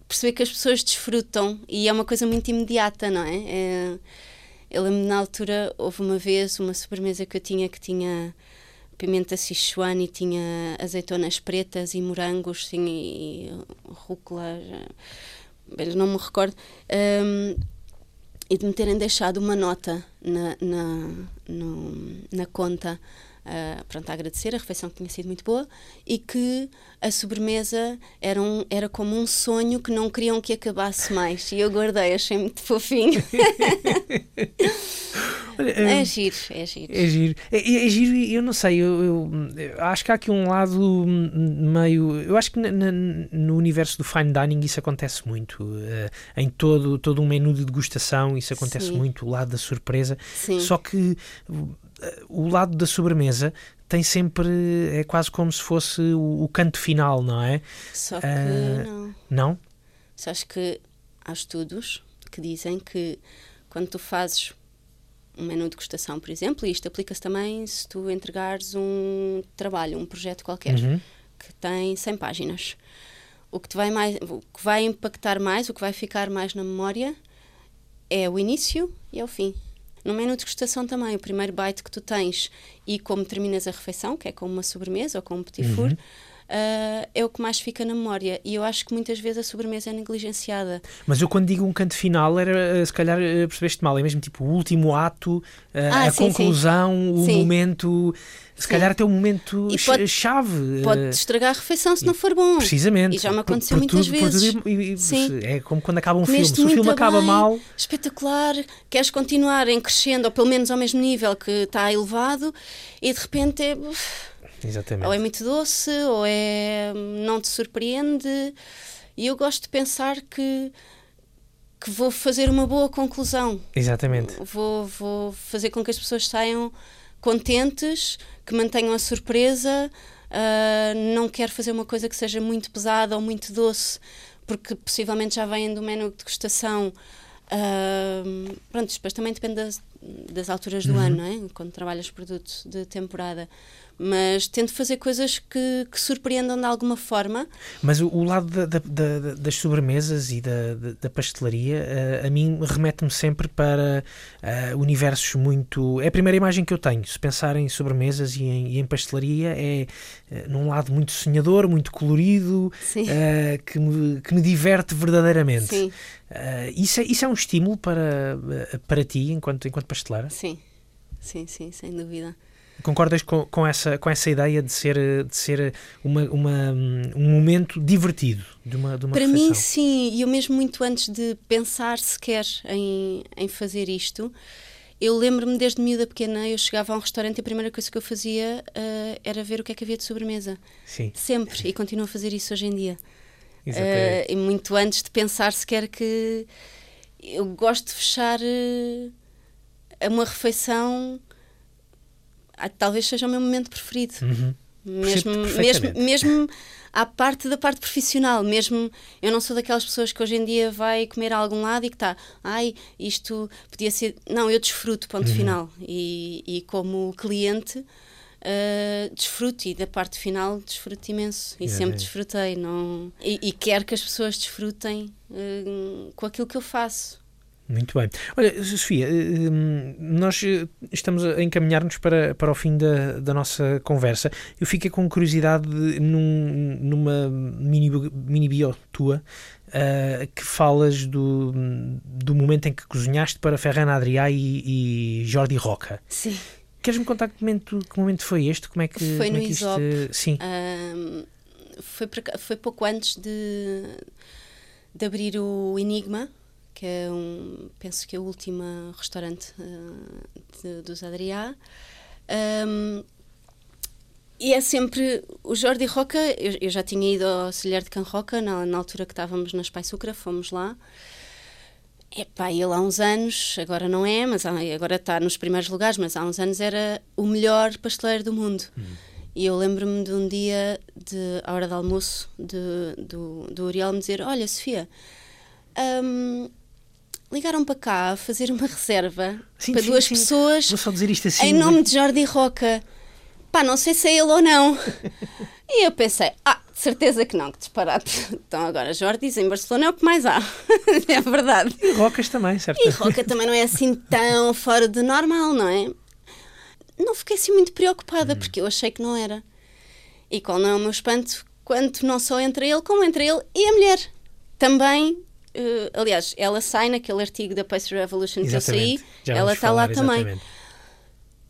S1: perceber que as pessoas desfrutam e é uma coisa muito imediata, não é? é eu lembro na altura, houve uma vez uma sobremesa que eu tinha que tinha pimenta sichuan e tinha azeitonas pretas e morangos sim, e rúcula, já, não me recordo. Um, e de me terem deixado uma nota na, na, no, na conta uh, pronto, a agradecer, a refeição que tinha sido muito boa e que a sobremesa era, um, era como um sonho que não queriam que acabasse mais. E eu guardei, achei muito fofinho. Olha, é, é giro, é giro.
S2: É giro. É, é giro e eu não sei, eu, eu, eu, acho que há aqui um lado meio. Eu acho que na, na, no universo do fine dining isso acontece muito. Uh, em todo, todo um menu de degustação, isso acontece Sim. muito, o lado da surpresa.
S1: Sim.
S2: Só que o lado da sobremesa tem sempre é quase como se fosse o, o canto final, não é?
S1: Só que uh, não.
S2: Não?
S1: Só acho que há estudos que dizem que quando tu fazes um menu de degustação, por exemplo, e isto aplica-se também se tu entregares um trabalho, um projeto qualquer, uhum. que tem 100 páginas. O que, te vai mais, o que vai impactar mais, o que vai ficar mais na memória é o início e é o fim. No menu de degustação também, o primeiro bite que tu tens e como terminas a refeição, que é com uma sobremesa ou com um petit four, uhum. Uh, é o que mais fica na memória. E eu acho que muitas vezes a sobremesa é negligenciada.
S2: Mas eu, quando digo um canto final, era se calhar eh, percebeste mal, é mesmo tipo o último ato, ah, a sim, conclusão, sim. o sim. momento. Se calhar até o momento pode, chave.
S1: Pode estragar a refeição se não for bom.
S2: Precisamente.
S1: E já me aconteceu por, por muitas tudo, vezes.
S2: Tudo, e, Sim. É como quando acaba um filme. Se o filme acaba
S1: bem,
S2: mal.
S1: Espetacular. Queres continuar em crescendo, ou pelo menos ao mesmo nível que está elevado, e de repente é.
S2: Exatamente.
S1: Ou é muito doce, ou é não te surpreende. E eu gosto de pensar que que vou fazer uma boa conclusão.
S2: Exatamente.
S1: Vou, vou fazer com que as pessoas saiam contentes, que mantenham a surpresa. Uh, não quero fazer uma coisa que seja muito pesada ou muito doce, porque possivelmente já vêm do menu de degustação. Uh, pronto, depois também depende das, das alturas do uhum. ano, não é? Quando trabalhas produtos de temporada mas tento fazer coisas que, que surpreendam de alguma forma.
S2: Mas o, o lado da, da, da, das sobremesas e da, pastelaria, uh, a mim remete-me sempre para uh, universos muito. É a primeira imagem que eu tenho. Se pensar em sobremesas e em, e em pastelaria, é uh, num lado muito sonhador, muito colorido, que, me, que me diverte verdadeiramente.
S1: Sim.
S2: isso, é, isso é um estímulo para, para ti, enquanto, enquanto pasteleira?
S1: Sim, sim, sim, sem dúvida.
S2: Concordas com, com, essa, com essa ideia de ser, de ser uma, uma um momento divertido de uma, de uma
S1: Para
S2: refeição?
S1: mim, sim. E eu mesmo muito antes de pensar sequer em, em fazer isto, eu lembro-me desde miúda pequena, eu chegava a um restaurante e a primeira coisa que eu fazia uh, era ver o que é que havia de sobremesa.
S2: Sim.
S1: Sempre. E continuo a fazer isso hoje em dia.
S2: Exatamente.
S1: Uh, e muito antes de pensar sequer que eu gosto de fechar uh, uma refeição talvez seja o meu momento preferido.
S2: Uhum.
S1: Mesmo, mesmo, mesmo à parte da parte profissional, mesmo eu não sou daquelas pessoas que hoje em dia vai comer a algum lado e que está, ai, isto podia ser. Não, eu desfruto, ponto uhum. final. E, e como cliente, uh, desfruto e da parte final desfruto imenso e sempre desfrutei não e, e quero que as pessoas desfrutem uh, com aquilo que eu faço
S2: muito bem. Olha, Sofia, nós estamos a encaminhar-nos para, para o fim da, da nossa conversa. Eu fiquei com curiosidade num, numa mini, mini bio tua uh, que falas do, do momento em que cozinhaste para Ferran Adrià e, e Jordi Roca.
S1: Sim.
S2: Queres-me contar que momento, que momento foi este? Como é que,
S1: foi
S2: como
S1: no
S2: é que
S1: isto,
S2: Sim.
S1: Um, foi, foi pouco antes de, de abrir o Enigma, que é um, penso que é o último restaurante uh, de, dos Adrià. Um, e é sempre o Jordi Roca. Eu, eu, já tinha ido ao Auxiliar de Can Roca na, na altura que estávamos na Espai Sucra, fomos lá. Epá, ele há uns anos, agora não é, mas agora está nos primeiros lugares, mas há uns anos era o melhor pasteleiro do mundo. Hum. E eu lembro-me de um dia, de, à hora do almoço, de, do, do Uriel me dizer: Olha, Sofia, um, ligaram para cá a fazer uma reserva sim, para sim, duas sim. pessoas
S2: Vou só dizer isto assim,
S1: em nome de Jordi Roca. Pá, não sei se é ele ou não. e eu pensei: Ah, de certeza que não, que disparate. Então agora, Jordis em Barcelona é o que mais há. é verdade.
S2: E Rocas também, certo?
S1: E Roca também não é assim tão fora de normal, não é? Não fiquei assim muito preocupada, hum. porque eu achei que não era. E qual não é o meu espanto? Quanto não só entre ele, como entre ele e a mulher. Também Uh, aliás, ela sai naquele artigo da Pastry Revolution que eu saí, ela está lá exatamente. também.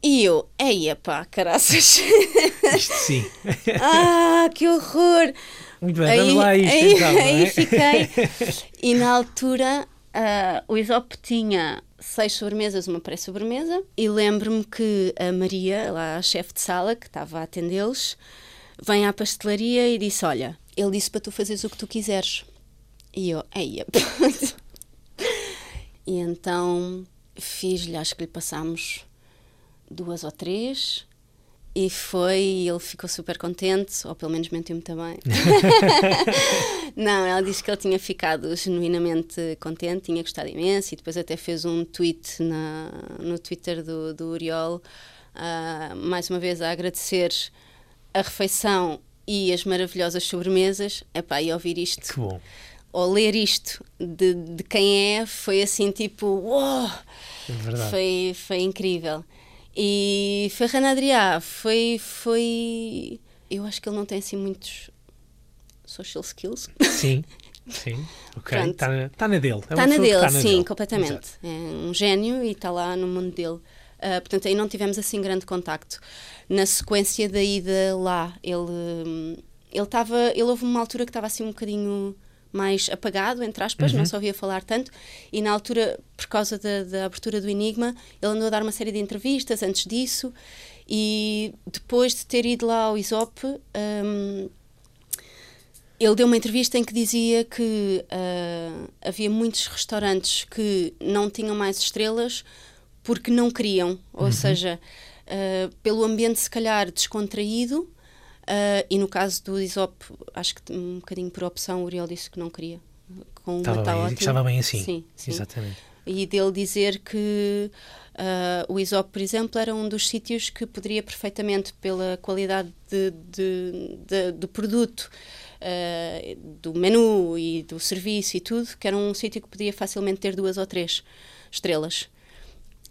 S1: E eu, eia pá, caraças.
S2: Isto sim.
S1: ah, que horror.
S2: Muito bem, aí, vamos lá a isto aí, então,
S1: aí é? fiquei. E na altura uh, o Isop tinha seis sobremesas, uma pré-sobremesa, e lembro-me que a Maria, lá a chefe de sala, que estava a atendê-los, vem à pastelaria e disse: Olha, ele disse para tu fazeres o que tu quiseres. E eu, eia. e então fiz-lhe, acho que lhe passámos duas ou três. E foi, ele ficou super contente, ou pelo menos mentiu-me também. não, ela disse que ele tinha ficado genuinamente contente, tinha gostado imenso, e depois até fez um tweet na, no Twitter do, do Uriol, uh, mais uma vez a agradecer a refeição e as maravilhosas sobremesas. Epá, e ouvir isto.
S2: Que bom
S1: ou ler isto de, de quem é foi assim tipo uou!
S2: É
S1: foi, foi incrível. E Ferran Adrià foi foi eu acho que ele não tem assim muitos social skills.
S2: Sim sim ok. Está tá na dele.
S1: Está é na dele tá na sim dele. completamente. Exato. é um gênio e está lá no mundo dele. Uh, portanto aí não tivemos assim grande contacto. Na sequência da ida lá ele hum, ele estava ele houve uma altura que estava assim um bocadinho mais apagado, entre aspas, uhum. não se ouvia falar tanto, e na altura, por causa da, da, abertura do Enigma, ele andou a dar uma série de entrevistas antes disso, e depois de ter ido lá ao ISOP, um, ele deu uma entrevista em que dizia que uh, havia muitos restaurantes que não tinham mais estrelas porque não queriam, ou uhum. seja, uh, pelo ambiente se calhar descontraído, Uh, e no caso do Isop, acho que um bocadinho por opção, o Uriel disse que não queria.
S2: Com estava, bem, ótimo. estava bem assim.
S1: Sim, sim.
S2: Exatamente.
S1: E dele dizer que uh, o Isop, por exemplo, era um dos sítios que poderia perfeitamente, pela qualidade de, de, de, do produto, uh, do menu e do serviço e tudo, que era um sítio que podia facilmente ter duas ou três estrelas.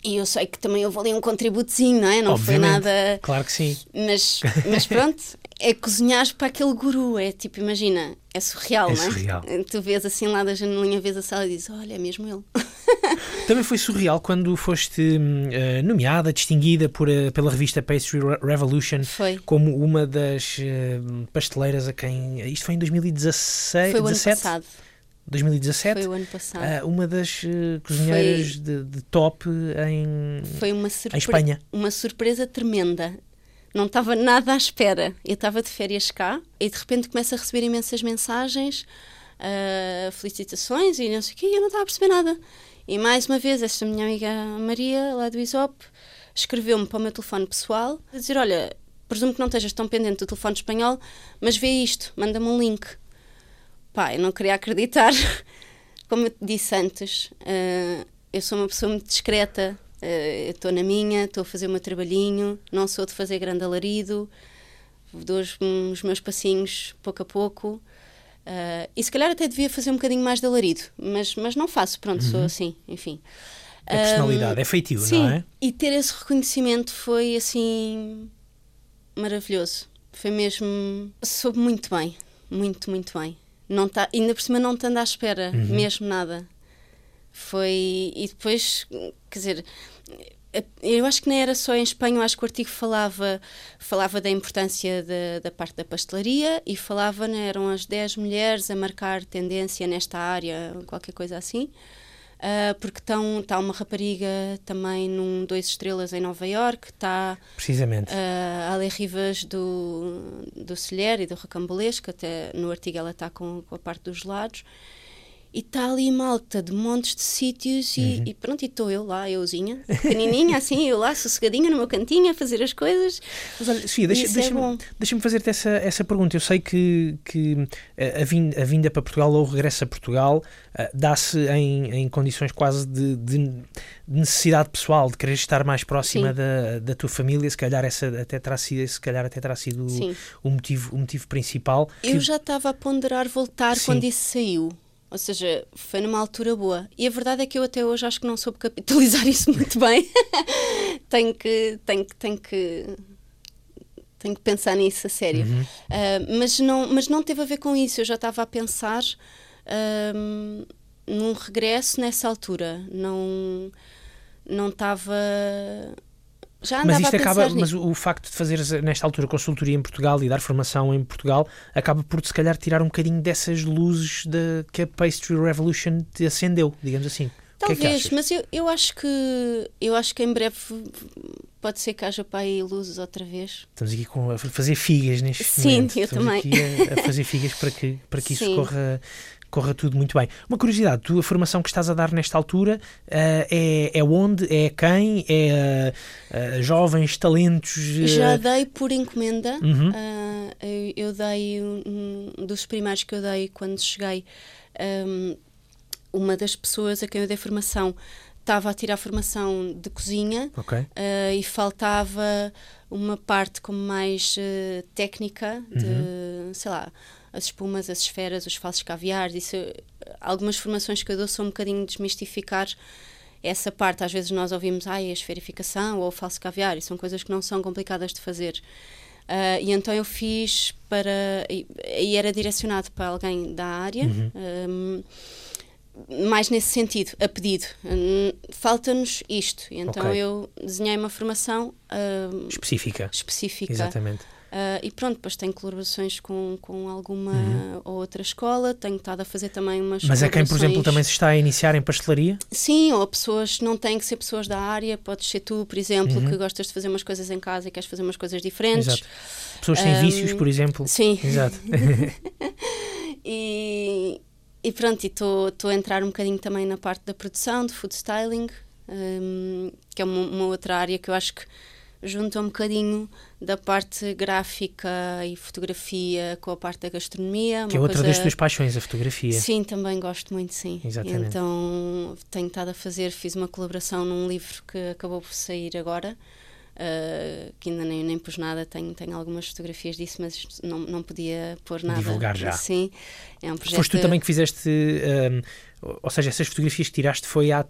S1: E eu sei que também houve ali um contributozinho, não é? Não
S2: Obviamente,
S1: foi nada.
S2: Claro que sim.
S1: Mas, mas pronto, é cozinhar para aquele guru, é tipo, imagina, é surreal,
S2: é
S1: não é?
S2: Surreal.
S1: Tu vês assim lá da janelinha, vês a sala e dizes, olha, é mesmo ele.
S2: Também foi surreal quando foste uh, nomeada, distinguida por, uh, pela revista Pastry Revolution
S1: foi.
S2: como uma das uh, pasteleiras a quem. Isto foi em 2016?
S1: Foi o 17? ano passado.
S2: 2017.
S1: Foi o ano passado.
S2: uma das cozinheiras de, de, top em,
S1: foi uma
S2: em Espanha.
S1: Uma surpresa tremenda não estava nada à espera. Eu estava de férias cá e de repente começo a receber imensas mensagens, uh, felicitações e não sei o quê, e eu não estava a perceber nada. E mais uma vez, esta minha amiga Maria, lá do ISOP, escreveu-me para o meu telefone pessoal a dizer: Olha, presumo que não estejas tão pendente do telefone espanhol, mas vê isto, manda-me um link. Pá, eu não queria acreditar. Como eu te disse antes, uh, eu sou uma pessoa muito discreta Uh, estou na minha, estou a fazer o meu trabalhinho, não sou de fazer grande alarido, dou os, os meus passinhos pouco a pouco. Uh, e se calhar até devia fazer um bocadinho mais de alarido, mas, mas não faço, pronto, uhum. sou assim, enfim.
S2: É personalidade, um, é feitio,
S1: sim,
S2: não é?
S1: E ter esse reconhecimento foi assim maravilhoso. Foi mesmo. soube muito bem, muito, muito bem. Não tá, ainda por cima não estando à espera, uhum. mesmo nada. Foi. E depois, quer dizer, eu acho que nem era só em Espanha, acho que o artigo falava, falava da importância de, da parte da pastelaria e falava, né, eram as 10 mulheres a marcar tendência nesta área, qualquer coisa assim. Uh, porque está uma rapariga também num dois estrelas em Nova York, está
S2: precisamente
S1: uh, a ler Rivas do, do Celher e do Rocambolesco, até no artigo ela está com, com a parte dos lados e está ali malta de montes de sítios e, uhum. e pronto, e estou eu lá, euzinha, pequenininha, assim, eu lá, sossegadinha no meu cantinho a fazer as coisas.
S2: Mas olha, Sofia, deixa, é deixa-me é deixa fazer-te essa, essa pergunta. Eu sei que, que a, vinda, a vinda para Portugal ou o regresso a Portugal uh, dá-se em, em condições quase de, de, necessidade pessoal, de querer estar mais próxima da, da tua família, se calhar essa até terá sido, se calhar até terá sido o, o, motivo, o motivo principal.
S1: Eu que... já estava a ponderar voltar Sim. quando isso saiu. Ou seja, foi numa altura boa. E a verdade é que eu até hoje acho que não soube capitalizar isso muito bem. tenho que. Tenho que. Tenho que tenho que pensar nisso a sério. Uhum. Uh, mas, não, mas não teve a ver com isso. Eu já estava a pensar uh, num regresso nessa altura. Não, não estava já
S2: mas
S1: isto
S2: acaba, mas o, facto de fazer nesta altura consultoria em Portugal e dar formação em Portugal acaba por se calhar tirar um bocadinho dessas luzes de, que a Pastry Revolution te acendeu, digamos assim.
S1: Talvez,
S2: que é
S1: mas eu, eu acho que eu acho que em breve pode ser que haja para aí luzes outra vez.
S2: Estamos aqui com, a fazer figas neste
S1: Sim,
S2: momento.
S1: eu
S2: Estamos
S1: também.
S2: aqui a, a, fazer figas para que, para que isso corra corra tudo muito bem. Uma curiosidade, tu, a formação que estás a dar nesta altura uh, é, é onde? É quem? É uh, jovens, talentos? Uh...
S1: Já dei por encomenda. Uhum. Eu, eu, dei um, dos primários que eu dei quando cheguei. Um, uma das pessoas a quem eu dei formação estava a tirar formação de cozinha
S2: okay.
S1: e faltava uma parte como mais técnica de, uhum. sei lá, as espumas, as esferas, os falsos caviares. Isso, algumas formações que eu dou são um bocadinho desmistificar essa parte. Às vezes nós ouvimos ah, a esferificação ou o falso caviar, e são coisas que não são complicadas de fazer. Uh, e então eu fiz para. E, e, era direcionado para alguém da área. Uhum. Um, mais nesse sentido, a pedido. Um, Falta-nos isto. Então okay. eu desenhei uma formação uh,
S2: específica.
S1: específica.
S2: Exatamente.
S1: Uh, e pronto, depois tenho colaborações com, com alguma uhum. ou outra escola, tenho estado a fazer também umas.
S2: Mas é quem, por exemplo, também se está a iniciar em pastelaria?
S1: Sim, ou pessoas, não têm que ser pessoas da área, podes ser tu, por exemplo, uhum. que gostas de fazer umas coisas em casa e queres fazer umas coisas diferentes.
S2: Exato. Pessoas sem um, vícios, por exemplo.
S1: Sim.
S2: Exato.
S1: e, e pronto, estou a entrar um bocadinho também na parte da produção, de food styling, um, que é uma, uma outra área que eu acho que junta um bocadinho da parte gráfica e fotografia com a parte da gastronomia.
S2: Que é outra coisa... das tuas paixões, a fotografia.
S1: Sim, também gosto muito, sim.
S2: Exatamente.
S1: Então tenho estado a fazer, fiz uma colaboração num livro que acabou por sair agora. Uh, que ainda nem, nem pus nada, tenho, tenho algumas fotografias disso, mas não, não podia pôr nada.
S2: Divulgar já.
S1: Sim, é um projeto.
S2: Foste tu também que fizeste, um, ou seja, essas fotografias que tiraste foi há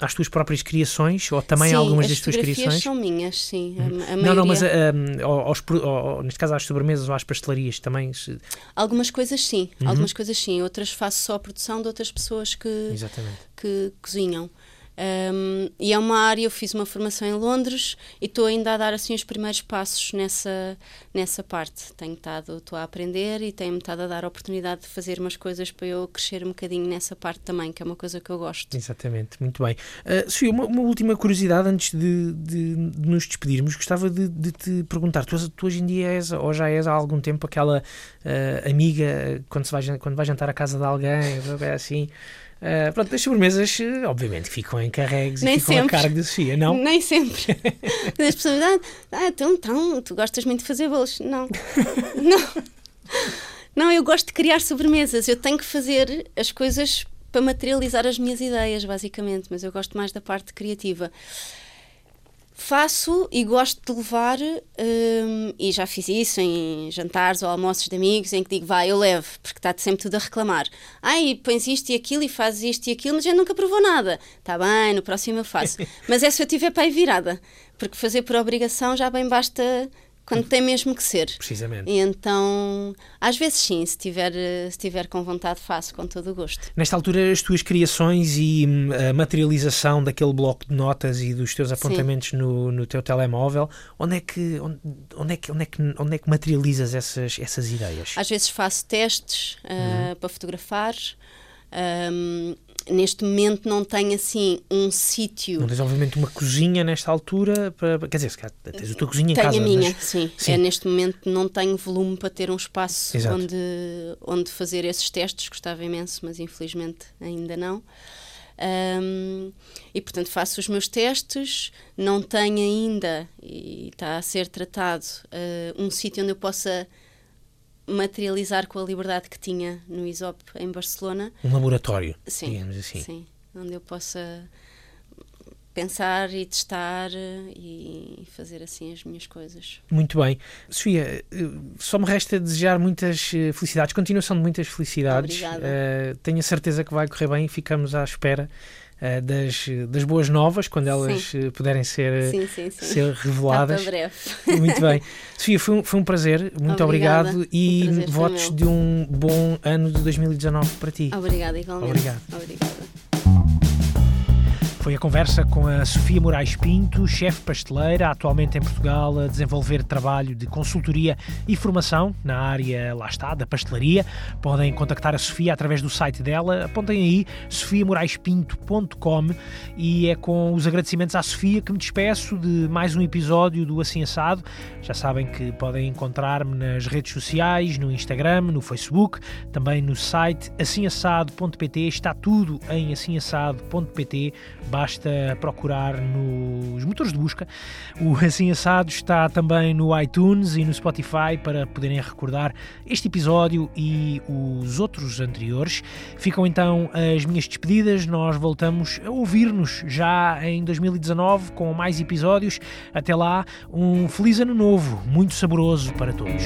S2: às tuas próprias criações ou também
S1: sim,
S2: algumas das tuas criações?
S1: são minhas, sim. A, a
S2: não, não, mas um, aos, aos, neste caso às sobremesas ou às pastelarias também? Se...
S1: Algumas coisas sim, uhum. algumas coisas sim. Outras faço só a produção de outras pessoas que, que cozinham. Um, e é uma área, eu fiz uma formação em Londres e estou ainda a dar assim os primeiros passos nessa, nessa parte. Tenho estado, estou a aprender e tenho-me estado a dar a oportunidade de fazer umas coisas para eu crescer um bocadinho nessa parte também, que é uma coisa que eu gosto.
S2: Exatamente, muito bem. Uh, Sofia, uma, uma, última curiosidade antes de, de, de nos despedirmos, gostava de, de, te perguntar, tu, tu, hoje em dia és, ou já és há algum tempo, aquela uh, amiga quando, se vai, quando vai jantar à casa de alguém, é assim Uh, pronto, as sobremesas, obviamente, ficam encarregues e ficam sempre. a cargo de Sofia, não?
S1: Nem sempre. as pessoas ah, ah, então, então, tu gostas muito de fazer bolos. Não. não. Não, eu gosto de criar sobremesas. Eu tenho que fazer as coisas para materializar as minhas ideias, basicamente, mas eu gosto mais da parte criativa. Faço e gosto de levar, hum, e já fiz isso em jantares ou almoços de amigos, em que digo, vai, eu levo, porque está sempre tudo a reclamar. Ai, pões isto e aquilo e fazes isto e aquilo, mas eu nunca provou nada. Está bem, no próximo eu faço. mas é se eu tiver para aí virada, porque fazer por obrigação já bem basta quando tem mesmo que ser.
S2: Precisamente.
S1: E então, às vezes sim, se tiver, se tiver com vontade, faço com todo o gosto.
S2: Nesta altura, as tuas criações e hum, a materialização daquele bloco de notas e dos teus apontamentos no, no teu telemóvel, onde é que onde, onde, é que onde é que onde é que materializas essas essas ideias?
S1: Às vezes faço testes uh, uhum. para fotografar. Um, neste momento não tenho assim um sítio.
S2: Não tens obviamente uma cozinha nesta altura para. Quer dizer, se calhar tens a tua cozinha em
S1: tenho
S2: casa.
S1: Tenho a minha, mas... sim. sim. É, neste momento não tenho volume para ter um espaço onde, onde fazer esses testes. Gostava imenso, mas infelizmente ainda não. Um, e portanto faço os meus testes, não tenho ainda, e está a ser tratado, uh, um sítio onde eu possa materializar com a liberdade que tinha no ISOP em Barcelona.
S2: Um laboratório,
S1: sim,
S2: digamos assim.
S1: Sim, onde eu possa pensar e testar e fazer assim as minhas coisas.
S2: Muito bem. Sofia, só me resta desejar muitas eh, felicidades, continuação de muitas felicidades.
S1: Obrigada. Uh,
S2: tenho a certeza que vai correr bem e ficamos à espera uh, das, das boas novas, quando elas sim. puderem ser,
S1: sim, sim,
S2: ser reveladas.
S1: Está breve.
S2: Muito bem. Sofia, foi um, foi um prazer, muito
S1: Obrigada.
S2: obrigado e votos de um bom ano de 2019 para ti.
S1: Obrigada, igualmente.
S2: Obrigado.
S1: Obrigada.
S2: Foi a conversa com a Sofia Moraes Pinto, chefe pasteleira, atualmente em Portugal, a desenvolver trabalho de consultoria e formação na área, lá está, da pastelaria. Podem contactar a Sofia através do site dela. Apontem aí sofiamoraispinto.com e é com os agradecimentos à Sofia que me despeço de mais um episódio do Assim Assado. Já sabem que podem encontrar-me nas redes sociais, no Instagram, no Facebook, também no site assinassado.pt. Está tudo em assinassado.pt basta procurar nos motores de busca. O Assim Assado está também no iTunes e no Spotify para poderem recordar este episódio e os outros anteriores. Ficam então as minhas despedidas. Nós voltamos a ouvir-nos já em 2019 com mais episódios. Até lá, um feliz ano novo, muito saboroso para todos.